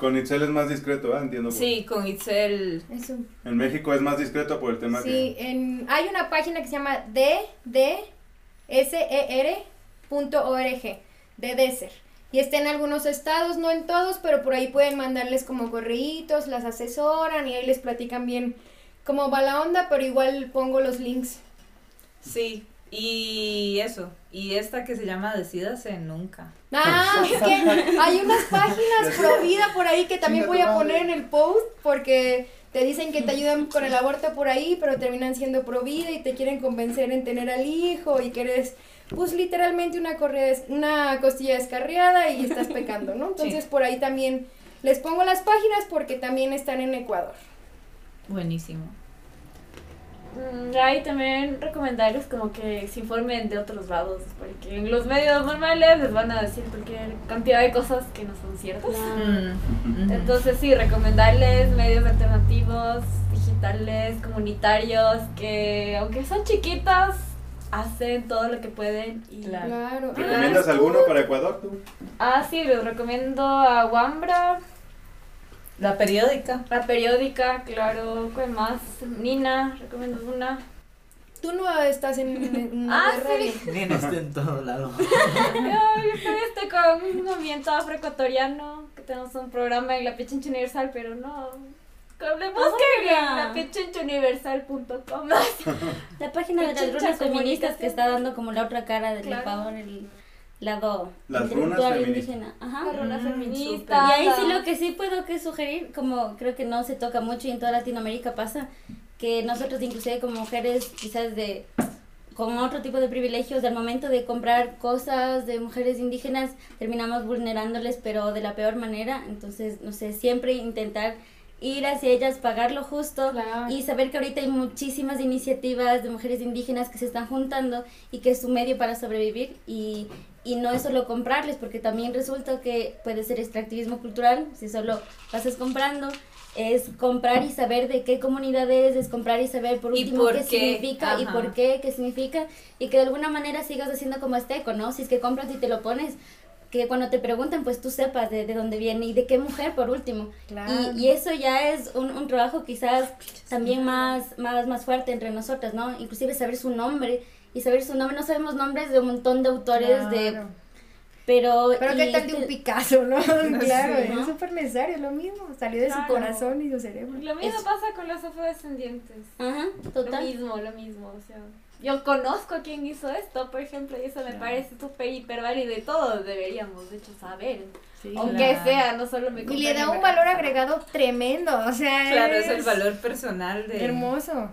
Con Itzel es más discreto, ¿ah? Entiendo. por- Sí, con Itzel. Eso. En México es más discreto por el tema Sí, en, hay una página que se llama ddser.org, de Deser. Y está en algunos estados, no en todos, pero por ahí pueden mandarles como correitos, las asesoran y ahí les platican bien cómo va la onda, pero igual pongo los links. Sí, y eso. Y esta que se llama Decídase Nunca. Ah, es que hay unas páginas pro vida por ahí que también voy a poner en el post porque te dicen que te ayudan con el aborto por ahí, pero terminan siendo pro vida y te quieren convencer en tener al hijo y que eres pues literalmente una correa, una costilla descarriada y estás pecando, ¿no? Entonces por ahí también les pongo las páginas porque también están en Ecuador. Buenísimo. Mm, Ahí también recomendarles como que se informen de otros lados, porque en los medios normales les van a decir cualquier cantidad de cosas que no son ciertas. Mm. Entonces sí, recomendarles medios alternativos, digitales, comunitarios, que aunque son chiquitas, hacen todo lo que pueden. Y... Claro. Claro. ¿Recomiendas Ah, alguno para Ecuador tú? Ah, sí, les recomiendo a Wambra, La periódica. la periódica, claro, ¿cuál más? Nina, recomiendo una. Tú no estás en, en Ah, sí. Nina está en todo lado. Ay, estoy este con un movimiento afroecuatoriano, que tenemos un programa en la Pichincha Universal, pero no. Busquen en la pichinchauniversal.com. La página de las runas feministas que está dando como la otra cara del Claro. Ecuador, el lado Las runas feministas. indígena. Ajá. La runa Mm, feminista. Y ahí sí lo que sí puedo que sugerir, como creo que no se toca mucho y en toda Latinoamérica pasa, que nosotros inclusive como mujeres quizás de con otro tipo de privilegios al momento de comprar cosas de mujeres indígenas terminamos vulnerándoles pero de la peor manera, entonces no sé, siempre intentar ir hacia ellas, pagar lo justo Claro. y saber que ahorita hay muchísimas iniciativas de mujeres indígenas que se están juntando y que es su medio para sobrevivir y, y no es solo comprarles porque también resulta que puede ser extractivismo cultural si solo pasas comprando es comprar y saber de qué comunidad es, es comprar y saber por Y último por qué, qué, significa y ajá. por qué, qué significa y que de alguna manera sigas haciendo como Esteco, ¿no? Si es que compras y te lo pones, que cuando te preguntan pues tú sepas de, de dónde viene y de qué mujer por último. Claro. Y, y eso ya es un, un trabajo quizás también más, más, más fuerte entre nosotras, ¿no? Inclusive saber su nombre y saber su nombre, no sabemos nombres de un montón de autores de... Claro. Pero... Pero y qué tal de un este- Picasso, ¿no? claro, Sí, es ¿no? súper necesario, lo mismo. Salió de Claro. su corazón y su cerebro. Lo mismo Eso. pasa con los afrodescendientes. Ajá, Lo total. mismo, lo mismo. O sea, yo conozco a quien hizo esto, por ejemplo, y eso me parece súper hiper válido y todos deberíamos, de hecho, saber. Aunque claro. sea, no solo me Y le da un valor agregado tremendo, o sea, Claro, es el valor personal de... hermoso.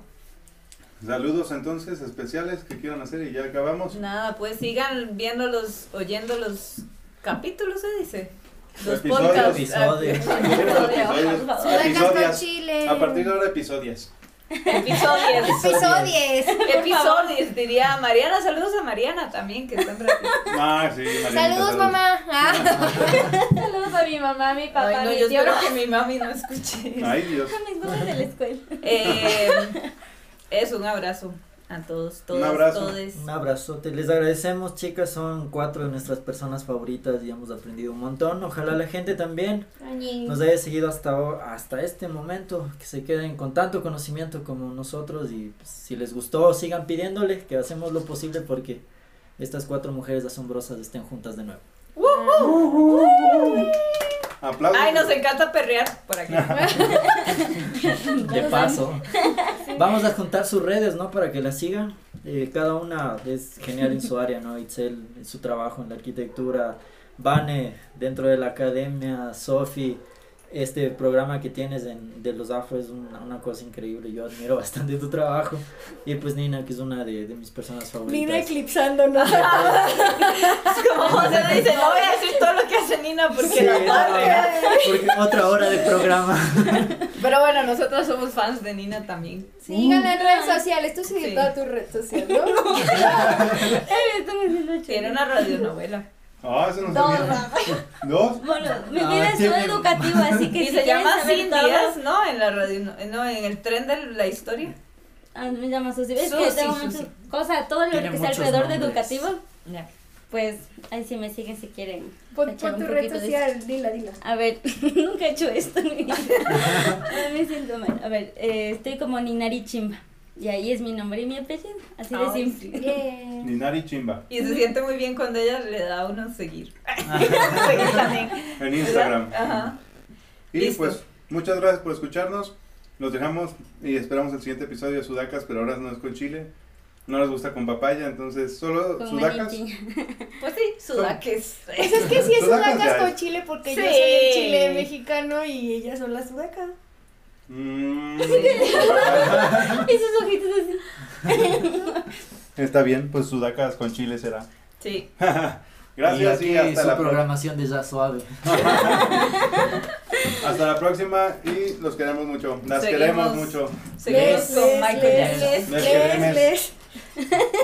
Saludos entonces especiales que quieran hacer y ya acabamos. Nada, pues sigan viendo los, oyendo los capítulos, se dice. Los Episodios. podcasts. Episodios. Chile. A partir de ahora episodios. Episodios. Episodios. Episodios, diría Mariana. Saludos a Mariana también, que está en radio. Ah, sí, Marianita, Saludos, mamá. Ah. Saludos a mi mamá, a mi papá, Ay, no, mi yo tío. espero que mi mami no escuche. Ay, Dios. Mis nombres de la escuela. Eh, es un abrazo a todos, todos, abrazo. todes. Un abrazote. Les agradecemos, chicas. Son cuatro de nuestras personas favoritas y hemos aprendido un montón. Ojalá la gente también nos haya seguido hasta, hasta este momento. Que se queden con tanto conocimiento como nosotros. Y pues, si les gustó, sigan pidiéndole que hacemos lo posible porque estas cuatro mujeres asombrosas estén juntas de nuevo. Aplausos. Ay, nos encanta perrear por aquí. De paso. Vamos a juntar sus redes, ¿no? Para que las sigan. Eh, cada una es genial en su área, ¿no? Itzel en su trabajo en la arquitectura, Vane dentro de la academia, Sofi, este programa que tienes en, de los afro es una, una cosa increíble. Yo admiro bastante tu trabajo. Y pues Nina, que es una de, de mis personas favoritas. Nina eclipsándonos. Es como José dice, no voy a decir todo lo que hace Nina porque Sí, la no, porque otra hora de programa. Pero bueno, nosotros somos fans de Nina también. Síganla en redes sociales. Tú sigues Sí. toda tu red social, ¿no? Era una radionovela. Ah, eso no sabía. ¿Dos? Bueno, mi Ah, vida es todo educativo, así que Y si se llama Sin Días, ¿no? En la radio, no, en el tren de la historia. Ah, me llama Susi. Es Susi, que tengo muchas cosas, todo lo Tiene que está alrededor de educativo. Ya. pues ahí sí me siguen si quieren. Pon un tu red social, dila, dila. A ver, nunca he hecho esto me siento mal. A ver, eh, estoy como Ninari Chimba. Y ahí es mi nombre y mi apellido. Así de simple. Bien. Ninari Chimba. Y se siente muy bien cuando ella le da a uno seguir. seguir también. En Instagram. Ajá. Y Listo. pues, muchas gracias por escucharnos. Los dejamos y esperamos el siguiente episodio de Sudacas, pero ahora no es con chile. No les gusta con papaya, entonces solo Con Sudacas. Pues sí, sudaques. Pues es que sí es Sudacas con chile porque yo soy el chile mexicano y ellas son las sudacas. Mm, Y sus ojitos así. está bien, pues Sudacas con chile será. Sí. Gracias y hasta, su la pro- programación de ya suave. hasta la próxima y los queremos mucho. Las Seguimos. queremos mucho. Seguimos Les, con les, Michael les, les, Les les, queremos. les.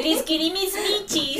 Liskirimis michis.